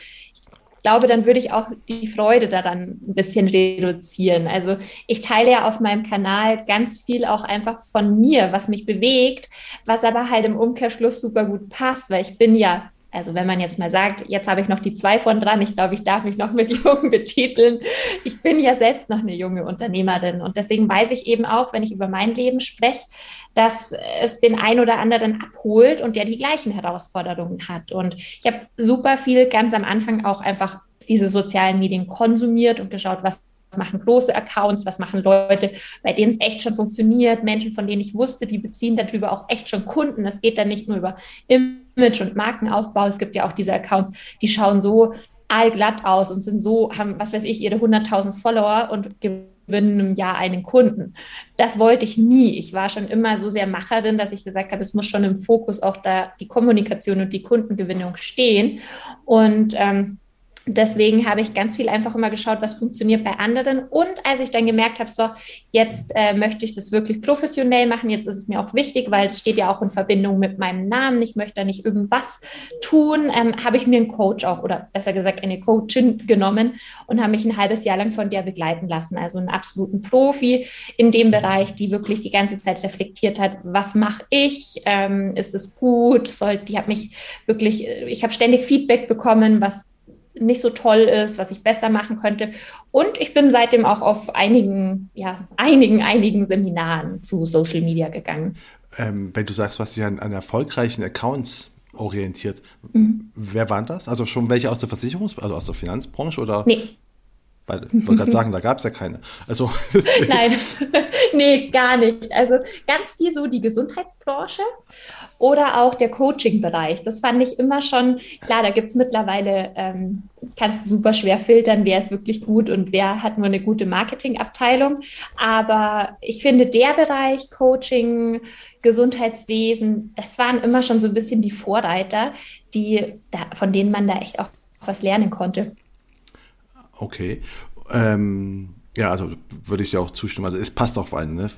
glaube, dann würde ich auch die Freude daran ein bisschen reduzieren. Also ich teile ja auf meinem Kanal ganz viel auch einfach von mir, was mich bewegt, was aber halt im Umkehrschluss super gut passt, weil ich bin ja also wenn man jetzt mal sagt, jetzt habe ich noch die zwei von dran, ich glaube, ich darf mich noch mit jung betiteln. Ich bin ja selbst noch eine junge Unternehmerin und deswegen weiß ich eben auch, wenn ich über mein Leben spreche, dass es den einen oder anderen abholt und der die gleichen Herausforderungen hat. Und ich habe super viel ganz am Anfang auch einfach diese sozialen Medien konsumiert und geschaut, was machen große Accounts, was machen Leute, bei denen es echt schon funktioniert, Menschen, von denen ich wusste, die beziehen darüber auch echt schon Kunden. Es geht dann nicht nur über Image und Markenaufbau, es gibt ja auch diese Accounts, die schauen so allglatt aus und sind so, haben, was weiß ich, ihre 100.000 Follower und gewinnen im Jahr einen Kunden. Das wollte ich nie. Ich war schon immer so sehr Macherin, dass ich gesagt habe, es muss schon im Fokus auch da die Kommunikation und die Kundengewinnung stehen. Und ähm, Deswegen habe ich ganz viel einfach immer geschaut, was funktioniert bei anderen. Und als ich dann gemerkt habe, so, jetzt äh, möchte ich das wirklich professionell machen, jetzt ist es mir auch wichtig, weil es steht ja auch in Verbindung mit meinem Namen, ich möchte da nicht irgendwas tun, ähm, habe ich mir einen Coach auch, oder besser gesagt eine Coachin genommen und habe mich ein halbes Jahr lang von der begleiten lassen. Also einen absoluten Profi in dem Bereich, die wirklich die ganze Zeit reflektiert hat, was mache ich, ähm, ist es gut, soll, die hat mich wirklich, ich habe ständig Feedback bekommen, was nicht so toll ist, was ich besser machen könnte. Und ich bin seitdem auch auf einigen, ja, einigen, einigen Seminaren zu Social Media gegangen. Ähm, wenn du sagst, was dich an, an erfolgreichen Accounts orientiert, mhm. wer waren das? Also schon welche aus der Versicherungs-, also aus der Finanzbranche oder? Nee, weil ich wollte gerade sagen, da gab es ja keine. Also, Nein, nee, gar nicht. Also ganz viel so die Gesundheitsbranche oder auch der Coaching-Bereich. Das fand ich immer schon, klar, da gibt es mittlerweile, ähm, kannst du super schwer filtern, wer ist wirklich gut und wer hat nur eine gute Marketingabteilung. Aber ich finde, der Bereich Coaching, Gesundheitswesen, das waren immer schon so ein bisschen die Vorreiter, die, da, von denen man da echt auch was lernen konnte. Okay. Ähm, ja, also würde ich dir auch zustimmen. Also es passt auf einen, ne?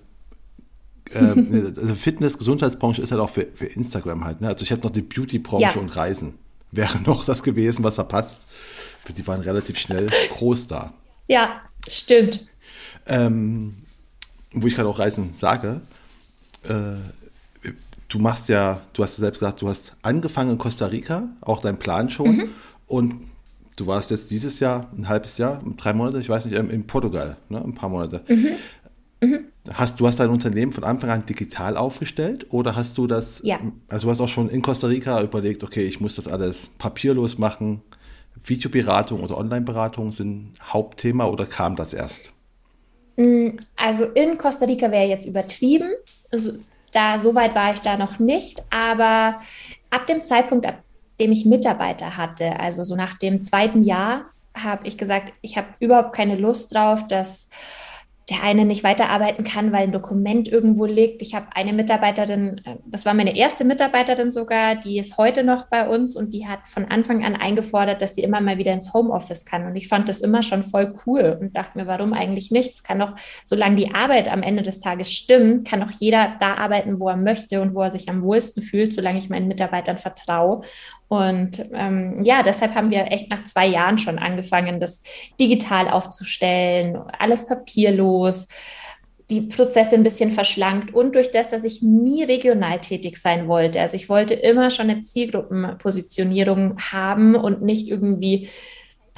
ähm, also Fitness, Gesundheitsbranche ist halt auch für, für Instagram halt. Ne? Also ich hätte noch die Beautybranche ja. und Reisen. Wäre noch das gewesen, was da passt. Die waren relativ schnell groß da. Ja, stimmt. Ähm, wo ich gerade auch Reisen sage, äh, du machst ja, du hast ja selbst gesagt, du hast angefangen in Costa Rica, auch dein Plan schon. Mhm. Und du warst jetzt dieses Jahr, ein halbes Jahr, drei Monate, ich weiß nicht, ähm, in Portugal, ne, ein paar Monate. Mhm. Mhm. Hast, du hast dein Unternehmen von Anfang an digital aufgestellt oder hast du das, ja. also du hast auch schon in Costa Rica überlegt, okay, ich muss das alles papierlos machen, Videoberatung oder Online-Beratung sind Hauptthema oder kam das erst? Mm, also in Costa Rica wäre jetzt übertrieben. Also da so weit war ich da noch nicht, aber ab dem Zeitpunkt, ab dem ich Mitarbeiter hatte, also so nach dem zweiten Jahr, habe ich gesagt, ich habe überhaupt keine Lust drauf, dass der eine nicht weiterarbeiten kann, weil ein Dokument irgendwo liegt. Ich habe eine Mitarbeiterin, äh, das war meine erste Mitarbeiterin sogar, die ist heute noch bei uns und die hat von Anfang an eingefordert, dass sie immer mal wieder ins Homeoffice kann. Und ich fand das immer schon voll cool und dachte mir, warum eigentlich nicht? Es kann doch, solange die Arbeit am Ende des Tages stimmt, kann doch jeder da arbeiten, wo er möchte und wo er sich am wohlsten fühlt, solange ich meinen Mitarbeitern vertraue. Und ähm, ja, deshalb haben wir echt nach zwei Jahren schon angefangen, das digital aufzustellen, alles papierlos, die Prozesse ein bisschen verschlankt und durch das, dass ich nie regional tätig sein wollte. Also ich wollte immer schon eine Zielgruppenpositionierung haben und nicht irgendwie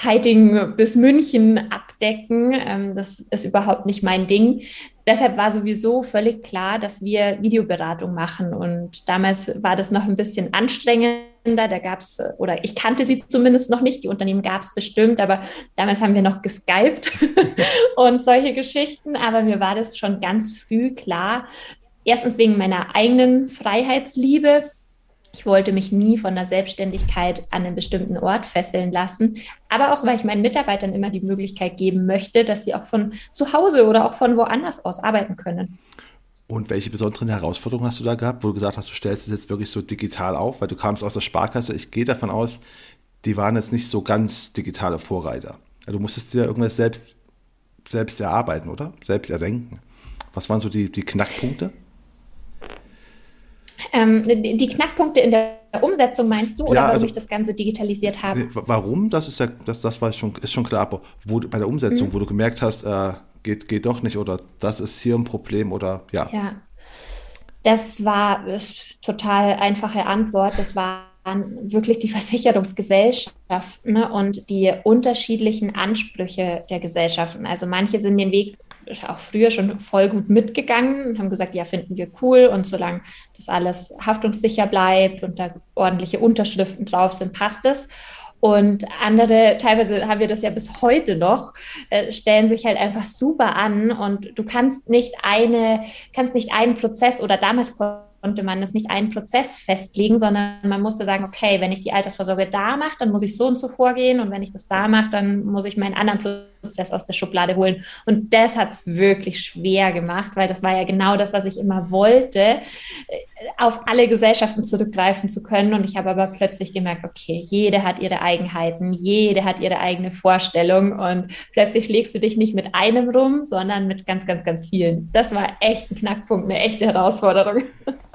Heiting bis München abdecken. Ähm, das ist überhaupt nicht mein Ding. Deshalb war sowieso völlig klar, dass wir Videoberatung machen. Und damals war das noch ein bisschen anstrengender. Da gab es, oder ich kannte sie zumindest noch nicht. Die Unternehmen gab es bestimmt, aber damals haben wir noch geskypt und solche Geschichten. Aber mir war das schon ganz früh klar. Erstens wegen meiner eigenen Freiheitsliebe, ich wollte mich nie von der Selbstständigkeit an einen bestimmten Ort fesseln lassen, aber auch weil ich meinen Mitarbeitern immer die Möglichkeit geben möchte, dass sie auch von zu Hause oder auch von woanders aus arbeiten können. Und welche besonderen Herausforderungen hast du da gehabt, wo du gesagt hast, du stellst es jetzt wirklich so digital auf, weil du kamst aus der Sparkasse. Ich gehe davon aus, die waren jetzt nicht so ganz digitale Vorreiter. Also du musstest dir irgendwas selbst, selbst erarbeiten, oder? Selbst erdenken. Was waren so die, die Knackpunkte? Ähm, die Knackpunkte in der Umsetzung meinst du oder ja, warum also, ich das Ganze digitalisiert habe? Warum? Das ist ja, das, das war schon, ist schon klar, aber wo, bei der Umsetzung, mhm. wo du gemerkt hast, äh, geht, geht doch nicht oder das ist hier ein Problem oder ja. Ja. Das war total einfache Antwort. Das waren wirklich die Versicherungsgesellschaften ne, und die unterschiedlichen Ansprüche der Gesellschaften. Also manche sind den Weg auch früher schon voll gut mitgegangen und haben gesagt, ja, finden wir cool und solange das alles haftungssicher bleibt und da ordentliche Unterschriften drauf sind, passt es. Und andere, teilweise haben wir das ja bis heute noch, äh, stellen sich halt einfach super an und du kannst nicht eine, kannst nicht einen Prozess oder damals konnte man das nicht einen Prozess festlegen, sondern man musste sagen, okay, wenn ich die Altersvorsorge da mache, dann muss ich so und so vorgehen und wenn ich das da mache, dann muss ich meinen anderen Prozess aus der Schublade holen. Und das hat es wirklich schwer gemacht, weil das war ja genau das, was ich immer wollte, äh, auf alle Gesellschaften zurückgreifen zu können. Und ich habe aber plötzlich gemerkt, okay, jede hat ihre Eigenheiten, jede hat ihre eigene Vorstellung und plötzlich schlägst du dich nicht mit einem rum, sondern mit ganz, ganz, ganz vielen. Das war echt ein Knackpunkt, eine echte Herausforderung.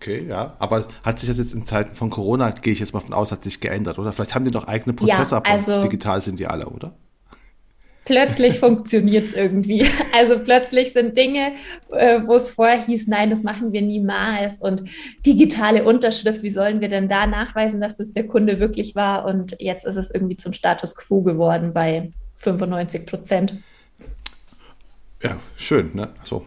Okay, ja. Aber hat sich das jetzt in Zeiten von Corona, gehe ich jetzt mal von aus, hat sich geändert, oder? Vielleicht haben die doch eigene Prozesse, ja, also, aber digital sind die alle, oder? plötzlich funktioniert es irgendwie. Also plötzlich sind Dinge, äh, wo es vorher hieß, nein, das machen wir niemals. Und digitale Unterschrift, wie sollen wir denn da nachweisen, dass das der Kunde wirklich war? Und jetzt ist es irgendwie zum Status quo geworden bei 95 Prozent. Ja, schön, ne? So.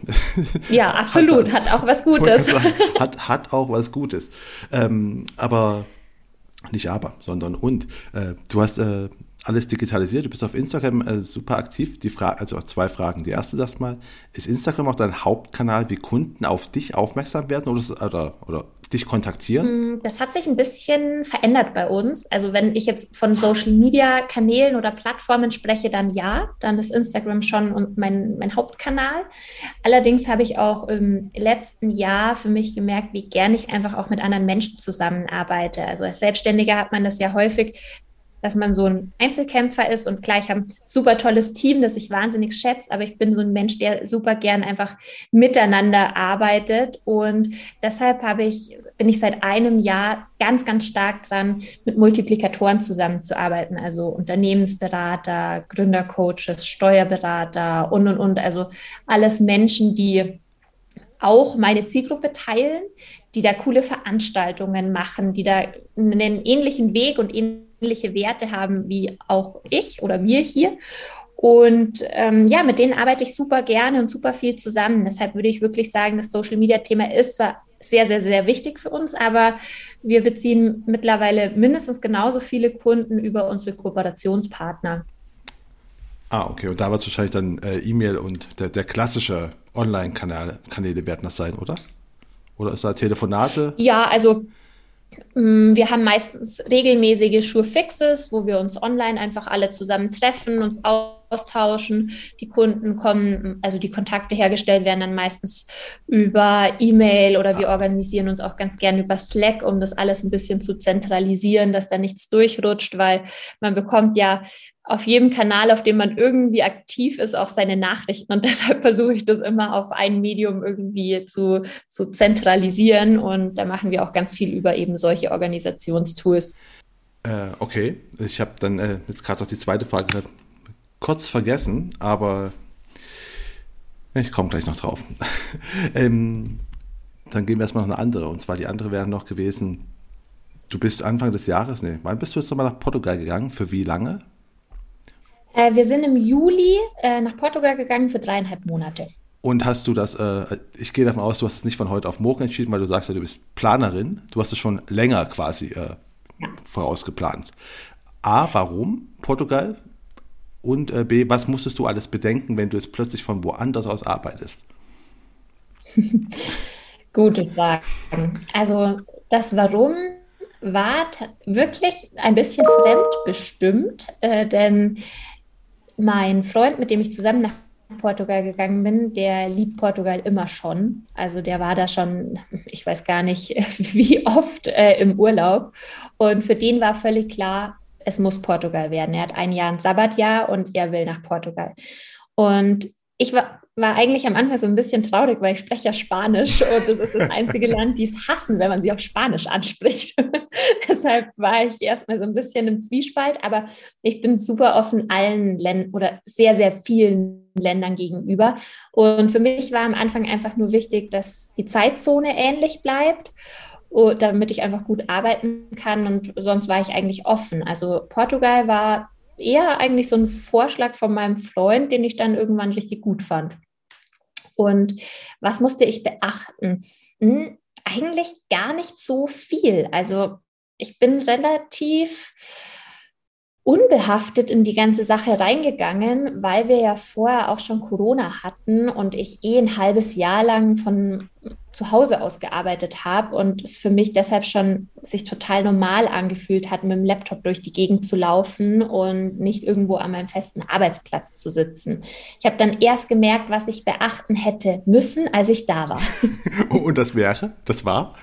Ja, absolut. Hat, hat, auch was Gutes. hat, hat auch was Gutes. Ähm, aber nicht aber, sondern und. Äh, du hast äh, alles digitalisiert, du bist auf Instagram äh, super aktiv. Die Frage, also zwei Fragen. Die erste sagst mal, ist Instagram auch dein Hauptkanal, wie Kunden auf dich aufmerksam werden oder, oder, oder dich kontaktieren? Hm, das hat sich ein bisschen verändert bei uns. Also wenn ich jetzt von Social Media Kanälen oder Plattformen spreche, dann ja, dann ist Instagram schon mein, mein Hauptkanal. Allerdings habe ich auch im letzten Jahr für mich gemerkt, wie gern ich einfach auch mit anderen Menschen zusammenarbeite. Also als Selbstständiger hat man das ja häufig, dass man so ein Einzelkämpfer ist und gleich haben super tolles Team, das ich wahnsinnig schätze, aber ich bin so ein Mensch, der super gern einfach miteinander arbeitet. Und deshalb habe ich, bin ich seit einem Jahr ganz, ganz stark dran, mit Multiplikatoren zusammenzuarbeiten, also Unternehmensberater, Gründercoaches, Steuerberater und, und, und, also alles Menschen, die auch meine Zielgruppe teilen, die da coole Veranstaltungen machen, die da einen ähnlichen Weg und ähnlichen ähnliche Werte haben wie auch ich oder wir hier. Und ähm, ja, mit denen arbeite ich super gerne und super viel zusammen. Deshalb würde ich wirklich sagen, das Social Media Thema ist zwar sehr, sehr, sehr wichtig für uns, aber wir beziehen mittlerweile mindestens genauso viele Kunden über unsere Kooperationspartner. Ah, okay. Und da wird es wahrscheinlich dann äh, E-Mail und der, der klassische Online-Kanäle werden das sein, oder? Oder ist da Telefonate? Ja, also wir haben meistens regelmäßige Schurfixes, wo wir uns online einfach alle zusammen treffen, uns austauschen. Die Kunden kommen, also die Kontakte hergestellt werden dann meistens über E-Mail oder wir organisieren uns auch ganz gerne über Slack, um das alles ein bisschen zu zentralisieren, dass da nichts durchrutscht, weil man bekommt ja auf jedem Kanal, auf dem man irgendwie aktiv ist, auch seine Nachrichten. Und deshalb versuche ich das immer auf ein Medium irgendwie zu, zu zentralisieren. Und da machen wir auch ganz viel über eben solche Organisationstools. Äh, okay, ich habe dann äh, jetzt gerade noch die zweite Frage kurz vergessen, aber ich komme gleich noch drauf. ähm, dann gehen wir erstmal noch eine andere. Und zwar die andere wäre noch gewesen, du bist Anfang des Jahres, nee, wann bist du jetzt nochmal nach Portugal gegangen? Für wie lange? Äh, wir sind im Juli äh, nach Portugal gegangen für dreieinhalb Monate. Und hast du das, äh, ich gehe davon aus, du hast es nicht von heute auf morgen entschieden, weil du sagst ja, du bist Planerin. Du hast es schon länger quasi äh, ja. vorausgeplant. A, warum Portugal? Und äh, B, was musstest du alles bedenken, wenn du jetzt plötzlich von woanders aus arbeitest? Gute Frage. Also das Warum war wirklich ein bisschen fremdbestimmt, äh, denn mein Freund, mit dem ich zusammen nach Portugal gegangen bin, der liebt Portugal immer schon. Also der war da schon, ich weiß gar nicht, wie oft äh, im Urlaub. Und für den war völlig klar, es muss Portugal werden. Er hat ein Jahr ein Sabbatjahr und er will nach Portugal. Und ich war, war eigentlich am Anfang so ein bisschen traurig, weil ich spreche ja Spanisch und das ist das einzige Land, die es hassen, wenn man sie auf Spanisch anspricht. Deshalb war ich erstmal so ein bisschen im Zwiespalt, aber ich bin super offen allen Ländern oder sehr, sehr vielen Ländern gegenüber. Und für mich war am Anfang einfach nur wichtig, dass die Zeitzone ähnlich bleibt damit ich einfach gut arbeiten kann. Und sonst war ich eigentlich offen. Also Portugal war eher eigentlich so ein Vorschlag von meinem Freund, den ich dann irgendwann richtig gut fand. Und was musste ich beachten? Hm, eigentlich gar nicht so viel. Also ich bin relativ unbehaftet in die ganze Sache reingegangen, weil wir ja vorher auch schon Corona hatten und ich eh ein halbes Jahr lang von zu Hause aus gearbeitet habe und es für mich deshalb schon sich total normal angefühlt hat, mit dem Laptop durch die Gegend zu laufen und nicht irgendwo an meinem festen Arbeitsplatz zu sitzen. Ich habe dann erst gemerkt, was ich beachten hätte müssen, als ich da war. und das wäre? Das war?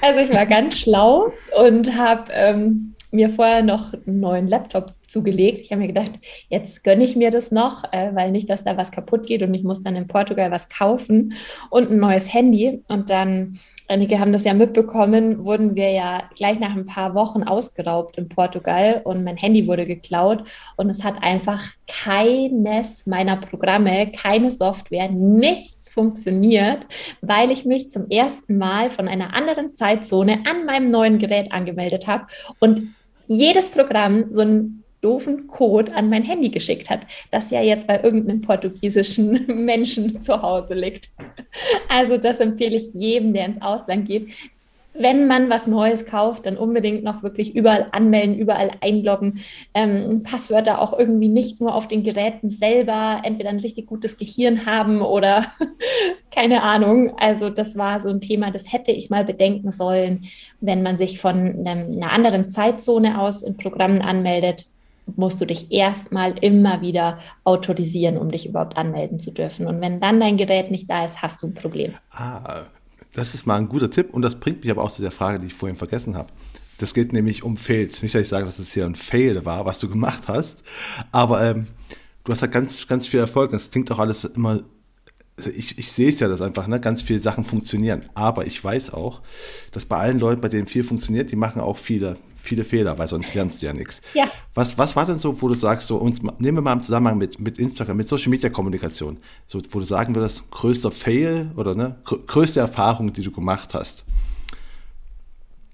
Also ich war ganz schlau und habe ähm, mir vorher noch einen neuen Laptop zugelegt. Ich habe mir gedacht, jetzt gönne ich mir das noch, äh, weil nicht, dass da was kaputt geht und ich muss dann in Portugal was kaufen und ein neues Handy. Und dann, einige haben das ja mitbekommen, wurden wir ja gleich nach ein paar Wochen ausgeraubt in Portugal und mein Handy wurde geklaut und es hat einfach keines meiner Programme, keine Software, nichts funktioniert, weil ich mich zum ersten Mal von einer anderen Zeitzone an meinem neuen Gerät angemeldet habe und jedes Programm so einen doofen Code an mein Handy geschickt hat, das ja jetzt bei irgendeinem portugiesischen Menschen zu Hause liegt. Also das empfehle ich jedem, der ins Ausland geht. Wenn man was Neues kauft, dann unbedingt noch wirklich überall anmelden, überall einloggen, ähm, Passwörter auch irgendwie nicht nur auf den Geräten selber entweder ein richtig gutes Gehirn haben oder keine Ahnung. Also das war so ein Thema, das hätte ich mal bedenken sollen, wenn man sich von einer anderen Zeitzone aus in Programmen anmeldet musst du dich erstmal immer wieder autorisieren, um dich überhaupt anmelden zu dürfen. Und wenn dann dein Gerät nicht da ist, hast du ein Problem. Ah, das ist mal ein guter Tipp und das bringt mich aber auch zu der Frage, die ich vorhin vergessen habe. Das geht nämlich um Fails. Nicht, dass ich sage, dass es hier ein Fail war, was du gemacht hast, aber ähm, du hast ja ganz, ganz viel Erfolg. Es klingt auch alles immer ich, ich sehe es ja, dass einfach ne, ganz viele Sachen funktionieren. Aber ich weiß auch, dass bei allen Leuten, bei denen viel funktioniert, die machen auch viele viele Fehler, weil sonst lernst du ja nichts. Ja. Was, was war denn so, wo du sagst, so uns, nehmen wir mal im Zusammenhang mit, mit Instagram, mit Social Media Kommunikation, so, wo du sagen würdest, größter Fail oder ne, größte Erfahrung, die du gemacht hast?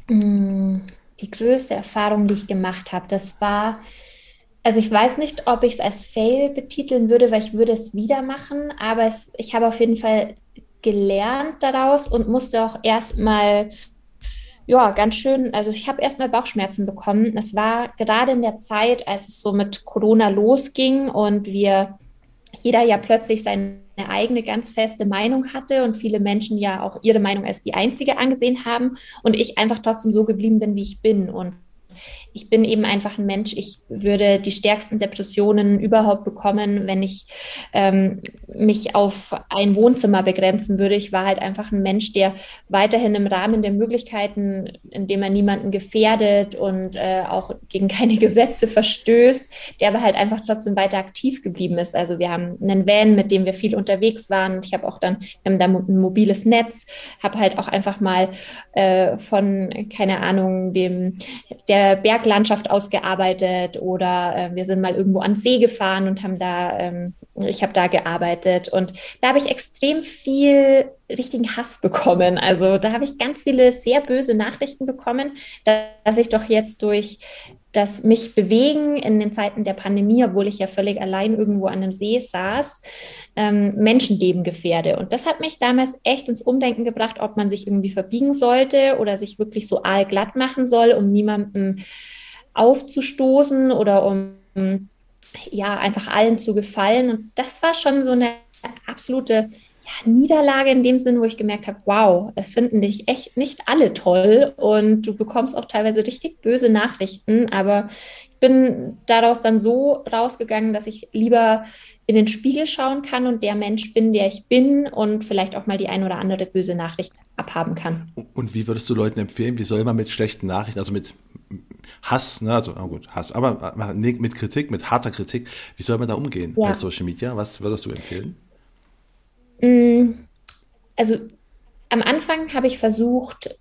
Mm, die größte Erfahrung, die ich gemacht habe, das war, also ich weiß nicht, ob ich es als Fail betiteln würde, weil ich würde es wieder machen, aber es, ich habe auf jeden Fall gelernt daraus und musste auch erstmal ja, ganz schön. Also ich habe erstmal Bauchschmerzen bekommen. Es war gerade in der Zeit, als es so mit Corona losging und wir jeder ja plötzlich seine eigene ganz feste Meinung hatte und viele Menschen ja auch ihre Meinung als die einzige angesehen haben und ich einfach trotzdem so geblieben bin, wie ich bin und ich bin eben einfach ein Mensch, ich würde die stärksten Depressionen überhaupt bekommen, wenn ich ähm, mich auf ein Wohnzimmer begrenzen würde. Ich war halt einfach ein Mensch, der weiterhin im Rahmen der Möglichkeiten, indem er niemanden gefährdet und äh, auch gegen keine Gesetze verstößt, der aber halt einfach trotzdem weiter aktiv geblieben ist. Also wir haben einen Van, mit dem wir viel unterwegs waren. Ich habe auch dann, wir haben da ein mobiles Netz, habe halt auch einfach mal äh, von, keine Ahnung, dem der Berg Berglandschaft ausgearbeitet oder äh, wir sind mal irgendwo ans See gefahren und haben da, ähm, ich habe da gearbeitet. Und da habe ich extrem viel richtigen Hass bekommen. Also da habe ich ganz viele sehr böse Nachrichten bekommen, dass ich doch jetzt durch das mich bewegen in den Zeiten der Pandemie, obwohl ich ja völlig allein irgendwo an einem See saß, ähm, Menschenleben gefährde. Und das hat mich damals echt ins Umdenken gebracht, ob man sich irgendwie verbiegen sollte oder sich wirklich so aalglatt machen soll, um niemandem aufzustoßen oder um ja einfach allen zu gefallen. Und das war schon so eine absolute ja, Niederlage in dem Sinn, wo ich gemerkt habe, wow, es finden dich echt nicht alle toll und du bekommst auch teilweise richtig böse Nachrichten, aber ich bin daraus dann so rausgegangen, dass ich lieber in den Spiegel schauen kann und der Mensch bin, der ich bin und vielleicht auch mal die ein oder andere böse Nachricht abhaben kann. Und wie würdest du Leuten empfehlen, wie soll man mit schlechten Nachrichten, also mit Hass, ne, also oh gut, Hass, aber mit Kritik, mit harter Kritik, wie soll man da umgehen ja. bei Social Media? Was würdest du empfehlen? Mm, also am Anfang habe ich versucht,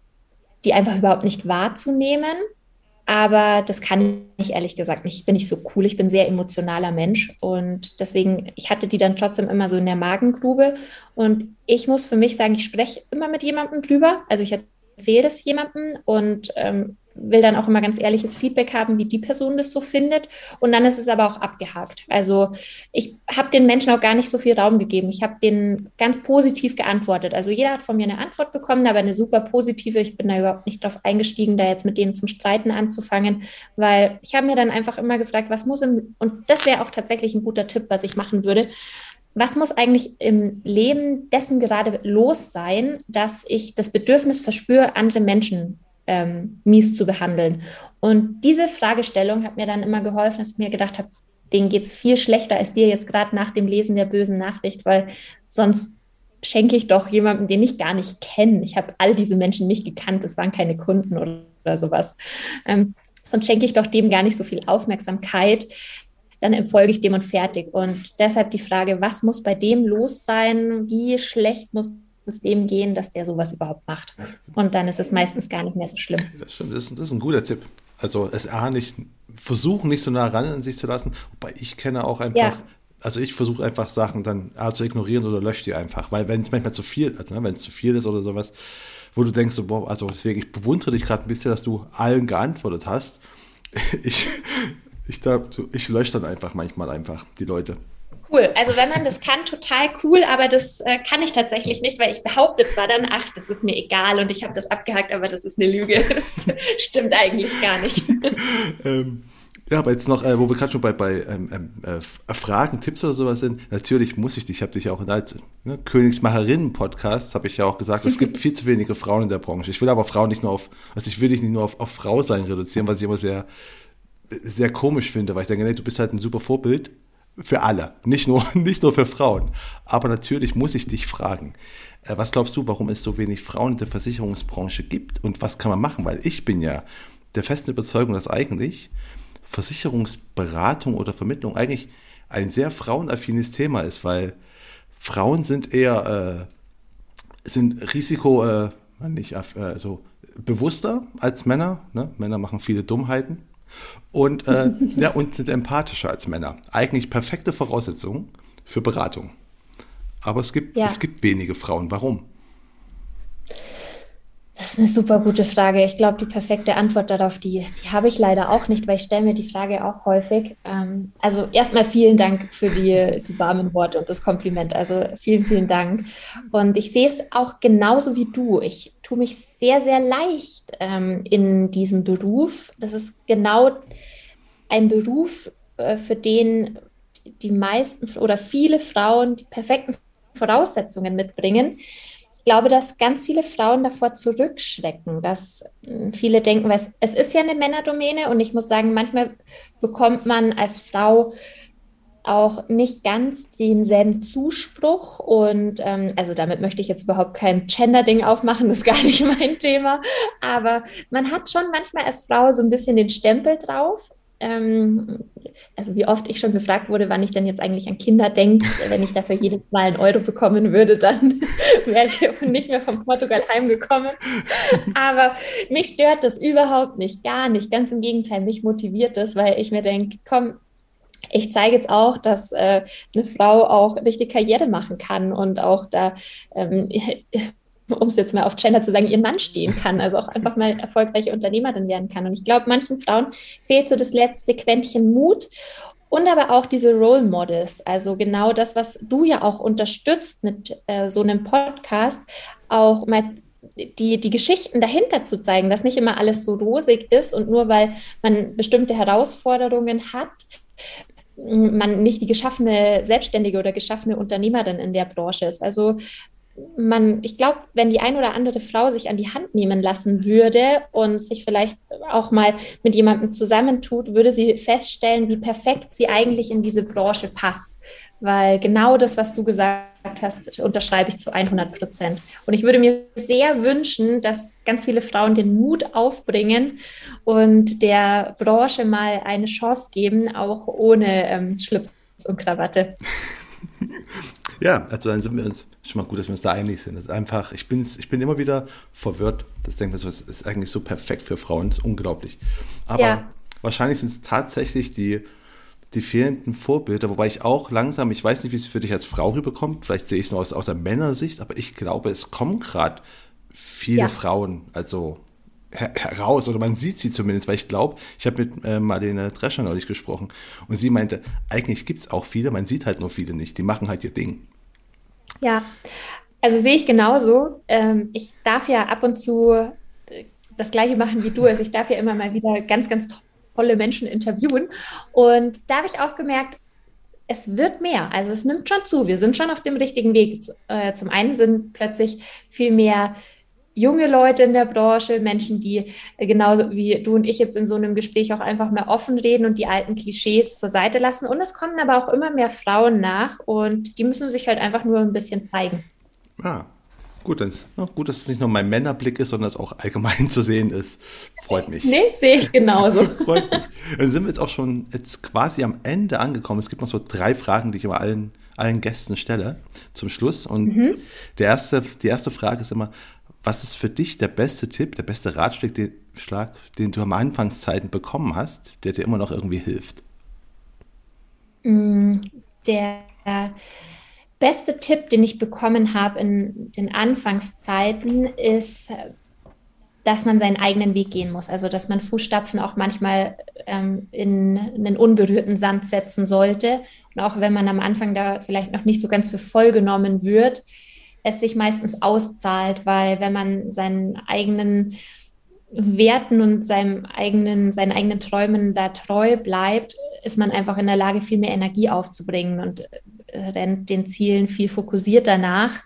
die einfach überhaupt nicht wahrzunehmen. Aber das kann ich ehrlich gesagt nicht. Ich bin nicht so cool. Ich bin ein sehr emotionaler Mensch. Und deswegen, ich hatte die dann trotzdem immer so in der Magengrube. Und ich muss für mich sagen, ich spreche immer mit jemandem drüber. Also ich erzähle das jemandem und ähm, will dann auch immer ganz ehrliches Feedback haben, wie die Person das so findet. Und dann ist es aber auch abgehakt. Also ich habe den Menschen auch gar nicht so viel Raum gegeben. Ich habe denen ganz positiv geantwortet. Also jeder hat von mir eine Antwort bekommen, aber eine super positive. Ich bin da überhaupt nicht drauf eingestiegen, da jetzt mit denen zum Streiten anzufangen, weil ich habe mir dann einfach immer gefragt, was muss im, und das wäre auch tatsächlich ein guter Tipp, was ich machen würde was muss eigentlich im Leben dessen gerade los sein, dass ich das Bedürfnis verspüre, andere Menschen ähm, mies zu behandeln? Und diese Fragestellung hat mir dann immer geholfen, dass ich mir gedacht habe, denen geht es viel schlechter als dir jetzt gerade nach dem Lesen der bösen Nachricht, weil sonst schenke ich doch jemandem, den ich gar nicht kenne. Ich habe all diese Menschen nicht gekannt, das waren keine Kunden oder, oder sowas. Ähm, sonst schenke ich doch dem gar nicht so viel Aufmerksamkeit. Dann entfolge ich dem und fertig. Und deshalb die Frage, was muss bei dem los sein? Wie schlecht muss es dem gehen, dass der sowas überhaupt macht? Und dann ist es meistens gar nicht mehr so schlimm. Das stimmt, das ist, das ist ein guter Tipp. Also es A nicht versuchen, nicht so nah ran an sich zu lassen. Wobei ich kenne auch einfach ja also ich versuche einfach Sachen dann A, zu ignorieren oder lösche die einfach. Weil wenn es manchmal zu viel, also ne, wenn es zu viel ist oder sowas, wo du denkst, so, boah, also deswegen, ich bewundere dich gerade ein bisschen, dass du allen geantwortet hast. Ich, ich, da, ich lösche dann einfach manchmal einfach die Leute. Cool. Also wenn man das kann, total cool, aber das äh, kann ich tatsächlich nicht, weil ich behaupte zwar dann, ach, das ist mir egal und ich habe das abgehakt, aber das ist eine Lüge. Das stimmt eigentlich gar nicht. ähm, ja, aber jetzt noch, äh, wo wir gerade schon bei, bei ähm, ähm äh, Fragen, Tipps oder sowas sind, natürlich muss ich dich, ich habe dich auch in der ne, Königsmacherinnen-Podcast, habe ich ja auch gesagt, es gibt viel zu wenige Frauen in der Branche. Ich will aber Frauen nicht nur auf, also ich will dich nicht nur auf, auf Frau sein reduzieren, was ich immer sehr, sehr komisch finde, weil ich denke, nee, du bist halt ein super Vorbild für alle, nicht nur, nicht nur für Frauen. Aber natürlich muss ich dich fragen, äh, was glaubst du, warum es so wenig Frauen in der Versicherungsbranche gibt und was kann man machen? Weil ich bin ja der festen Überzeugung, dass eigentlich Versicherungsberatung oder Vermittlung eigentlich ein sehr frauenaffines Thema ist, weil Frauen sind eher äh, sind Risiko äh, nicht äh, so bewusster als Männer. Ne? Männer machen viele Dummheiten und äh, ja und sind empathischer als Männer. Eigentlich perfekte Voraussetzungen für Beratung. Aber es gibt ja. es gibt wenige Frauen. Warum? Das ist eine super gute Frage. Ich glaube, die perfekte Antwort darauf, die, die habe ich leider auch nicht, weil ich stelle mir die Frage auch häufig. Ähm, also erstmal vielen Dank für die, die warmen Worte und das Kompliment. Also vielen, vielen Dank. Und ich sehe es auch genauso wie du. Ich tue mich sehr, sehr leicht ähm, in diesem Beruf. Das ist genau ein Beruf, äh, für den die meisten oder viele Frauen die perfekten Voraussetzungen mitbringen ich glaube, dass ganz viele Frauen davor zurückschrecken, dass hm, viele denken, weil es, es ist ja eine Männerdomäne und ich muss sagen, manchmal bekommt man als Frau auch nicht ganz denselben Zuspruch und ähm, also damit möchte ich jetzt überhaupt kein Gender-Ding aufmachen, das ist gar nicht mein Thema, aber man hat schon manchmal als Frau so ein bisschen den Stempel drauf ähm, also wie oft ich schon gefragt wurde, wann ich denn jetzt eigentlich an Kinder denke, wenn ich dafür jedes Mal einen Euro bekommen würde, dann wäre ich nicht mehr von Portugal heimgekommen. Aber mich stört das überhaupt nicht, gar nicht. Ganz im Gegenteil, mich motiviert das, weil ich mir denke, komm, ich zeige jetzt auch, dass äh, eine Frau auch richtig Karriere machen kann und auch da ähm, um es jetzt mal auf Gender zu sagen, ihr Mann stehen kann, also auch einfach mal erfolgreiche Unternehmerin werden kann. Und ich glaube, manchen Frauen fehlt so das letzte Quäntchen Mut und aber auch diese Role Models, also genau das, was du ja auch unterstützt mit äh, so einem Podcast, auch mal die, die Geschichten dahinter zu zeigen, dass nicht immer alles so rosig ist und nur weil man bestimmte Herausforderungen hat, man nicht die geschaffene Selbstständige oder geschaffene Unternehmerin in der Branche ist. Also man, ich glaube, wenn die ein oder andere Frau sich an die Hand nehmen lassen würde und sich vielleicht auch mal mit jemandem zusammentut, würde sie feststellen, wie perfekt sie eigentlich in diese Branche passt. Weil genau das, was du gesagt hast, unterschreibe ich zu 100 Prozent. Und ich würde mir sehr wünschen, dass ganz viele Frauen den Mut aufbringen und der Branche mal eine Chance geben, auch ohne ähm, Schlips und Krawatte. Ja, also dann sind wir uns schon mal gut, dass wir uns da einig sind. Das ist einfach, ich bin, ich bin immer wieder verwirrt. Das denke ich, das ist eigentlich so perfekt für Frauen, das ist unglaublich. Aber ja. wahrscheinlich sind es tatsächlich die, die fehlenden Vorbilder, wobei ich auch langsam, ich weiß nicht, wie es für dich als Frau rüberkommt, vielleicht sehe ich es nur aus, aus der Männersicht, aber ich glaube, es kommen gerade viele ja. Frauen, also heraus oder man sieht sie zumindest, weil ich glaube, ich habe mit äh, Marlene Drescher neulich gesprochen und sie meinte, eigentlich gibt es auch viele, man sieht halt nur viele nicht, die machen halt ihr Ding. Ja, also sehe ich genauso. Ähm, ich darf ja ab und zu äh, das gleiche machen wie du, also ich darf ja immer mal wieder ganz, ganz tolle Menschen interviewen und da habe ich auch gemerkt, es wird mehr. Also es nimmt schon zu. Wir sind schon auf dem richtigen Weg. Äh, zum einen sind plötzlich viel mehr junge Leute in der Branche, Menschen, die äh, genauso wie du und ich jetzt in so einem Gespräch auch einfach mehr offen reden und die alten Klischees zur Seite lassen. Und es kommen aber auch immer mehr Frauen nach und die müssen sich halt einfach nur ein bisschen zeigen. Ah, gut, dann ist, gut, dass es nicht nur mein Männerblick ist, sondern es auch allgemein zu sehen ist. Freut mich. Nee, sehe ich genauso. Freut mich. Dann sind wir jetzt auch schon jetzt quasi am Ende angekommen. Es gibt noch so drei Fragen, die ich immer allen allen Gästen stelle zum Schluss. Und mhm. der erste, die erste Frage ist immer, was ist für dich der beste Tipp, der beste Ratschlag, den, Schlag, den du am Anfangszeiten bekommen hast, der dir immer noch irgendwie hilft? Mm, der beste Tipp, den ich bekommen habe in den Anfangszeiten, ist, dass man seinen eigenen Weg gehen muss. Also, dass man Fußstapfen auch manchmal ähm, in einen unberührten Sand setzen sollte. Und auch wenn man am Anfang da vielleicht noch nicht so ganz für voll genommen wird, es sich meistens auszahlt, weil wenn man seinen eigenen Werten und seinem eigenen, seinen eigenen Träumen da treu bleibt, ist man einfach in der Lage, viel mehr Energie aufzubringen und äh, rennt den Zielen viel fokussierter nach.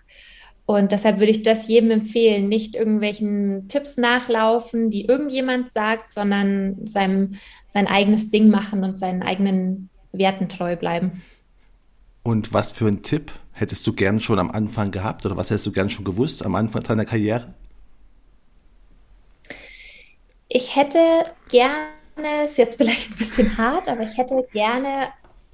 Und deshalb würde ich das jedem empfehlen, nicht irgendwelchen Tipps nachlaufen, die irgendjemand sagt, sondern seinem, sein eigenes Ding machen und seinen eigenen Werten treu bleiben. Und was für ein Tipp hättest du gern schon am Anfang gehabt oder was hättest du gern schon gewusst am Anfang deiner Karriere? Ich hätte gerne, ist jetzt vielleicht ein bisschen hart, aber ich hätte gerne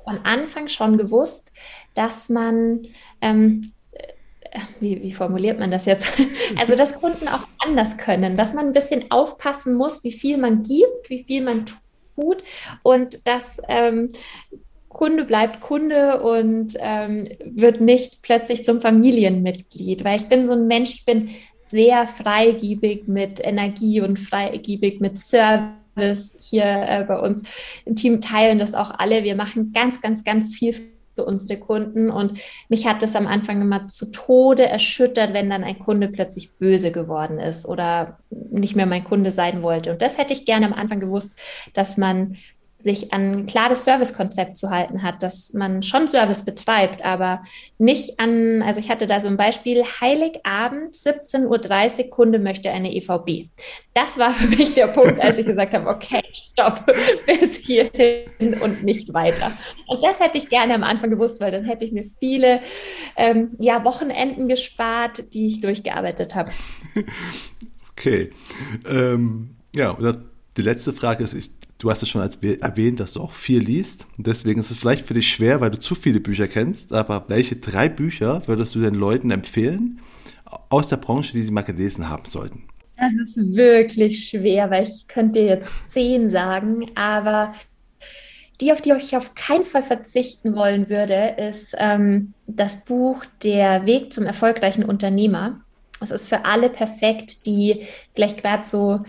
von Anfang schon gewusst, dass man, ähm, äh, wie, wie, formuliert man das jetzt? Also, dass Kunden auch anders können, dass man ein bisschen aufpassen muss, wie viel man gibt, wie viel man tut und dass ähm, Kunde bleibt Kunde und ähm, wird nicht plötzlich zum Familienmitglied, weil ich bin so ein Mensch, ich bin sehr freigiebig mit Energie und freigiebig mit Service. Hier äh, bei uns im Team teilen das auch alle. Wir machen ganz, ganz, ganz viel für unsere Kunden. Und mich hat das am Anfang immer zu Tode erschüttert, wenn dann ein Kunde plötzlich böse geworden ist oder nicht mehr mein Kunde sein wollte. Und das hätte ich gerne am Anfang gewusst, dass man sich an ein klares Servicekonzept zu halten hat, dass man schon Service betreibt, aber nicht an, also ich hatte da so ein Beispiel, Heiligabend, 17.30 Uhr, Kunde möchte eine EVB. Das war für mich der Punkt, als ich gesagt habe, okay, stopp, bis hierhin und nicht weiter. Und das hätte ich gerne am Anfang gewusst, weil dann hätte ich mir viele ähm, ja, Wochenenden gespart, die ich durchgearbeitet habe. Okay. Ähm, ja, die letzte Frage ist, ich Du hast es schon erwähnt, dass du auch viel liest. Deswegen ist es vielleicht für dich schwer, weil du zu viele Bücher kennst. Aber welche drei Bücher würdest du den Leuten empfehlen aus der Branche, die sie mal gelesen haben sollten? Das ist wirklich schwer, weil ich könnte dir jetzt zehn sagen, aber die, auf die ich auf keinen Fall verzichten wollen würde, ist ähm, das Buch Der Weg zum erfolgreichen Unternehmer. Das ist für alle perfekt, die vielleicht gerade so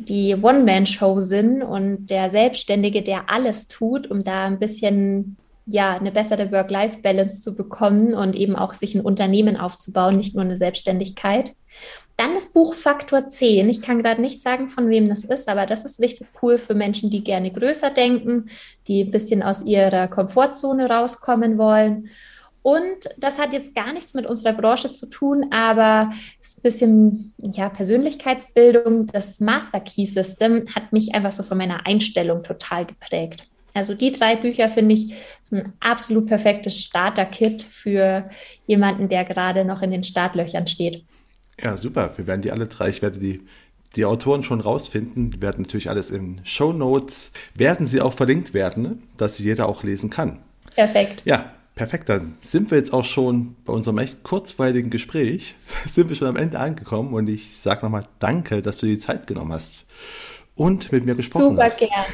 die One-Man-Show sind und der Selbstständige, der alles tut, um da ein bisschen ja, eine bessere Work-Life-Balance zu bekommen und eben auch sich ein Unternehmen aufzubauen, nicht nur eine Selbstständigkeit. Dann das Buch Faktor 10. Ich kann gerade nicht sagen, von wem das ist, aber das ist richtig cool für Menschen, die gerne größer denken, die ein bisschen aus ihrer Komfortzone rauskommen wollen und das hat jetzt gar nichts mit unserer Branche zu tun, aber es ist ein bisschen ja, Persönlichkeitsbildung. Das Master Key System hat mich einfach so von meiner Einstellung total geprägt. Also die drei Bücher finde ich sind ein absolut perfektes Starter-Kit für jemanden, der gerade noch in den Startlöchern steht. Ja, super. Wir werden die alle drei, ich werde die die Autoren schon rausfinden, die werden natürlich alles in Show Notes, werden sie auch verlinkt werden, ne? dass sie jeder auch lesen kann. Perfekt. Ja, Perfekt, dann sind wir jetzt auch schon bei unserem echt kurzweiligen Gespräch, sind wir schon am Ende angekommen und ich sage nochmal Danke, dass du die Zeit genommen hast und mit mir gesprochen super hast. Super gerne.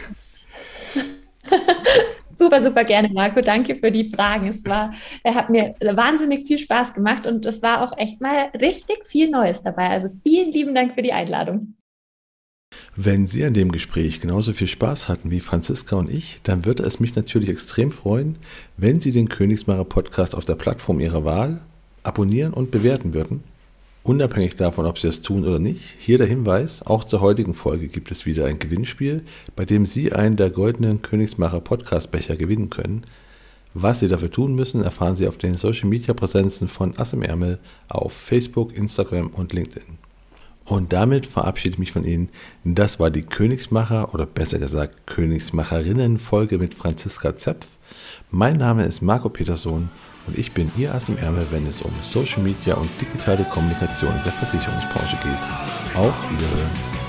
super, super gerne, Marco. Danke für die Fragen. Es war, er hat mir wahnsinnig viel Spaß gemacht und es war auch echt mal richtig viel Neues dabei. Also vielen lieben Dank für die Einladung. Wenn Sie an dem Gespräch genauso viel Spaß hatten wie Franziska und ich, dann würde es mich natürlich extrem freuen, wenn Sie den Königsmacher Podcast auf der Plattform Ihrer Wahl abonnieren und bewerten würden. Unabhängig davon, ob Sie das tun oder nicht, hier der Hinweis, auch zur heutigen Folge gibt es wieder ein Gewinnspiel, bei dem Sie einen der goldenen Königsmacher Podcast Becher gewinnen können. Was Sie dafür tun müssen, erfahren Sie auf den Social Media Präsenzen von Ass im Ärmel auf Facebook, Instagram und LinkedIn. Und damit verabschiede ich mich von Ihnen. Das war die Königsmacher oder besser gesagt Königsmacherinnen-Folge mit Franziska Zepf. Mein Name ist Marco Peterson und ich bin Ihr Ass im Ärmel, wenn es um Social Media und digitale Kommunikation in der Versicherungsbranche geht. Auf Wiederhören.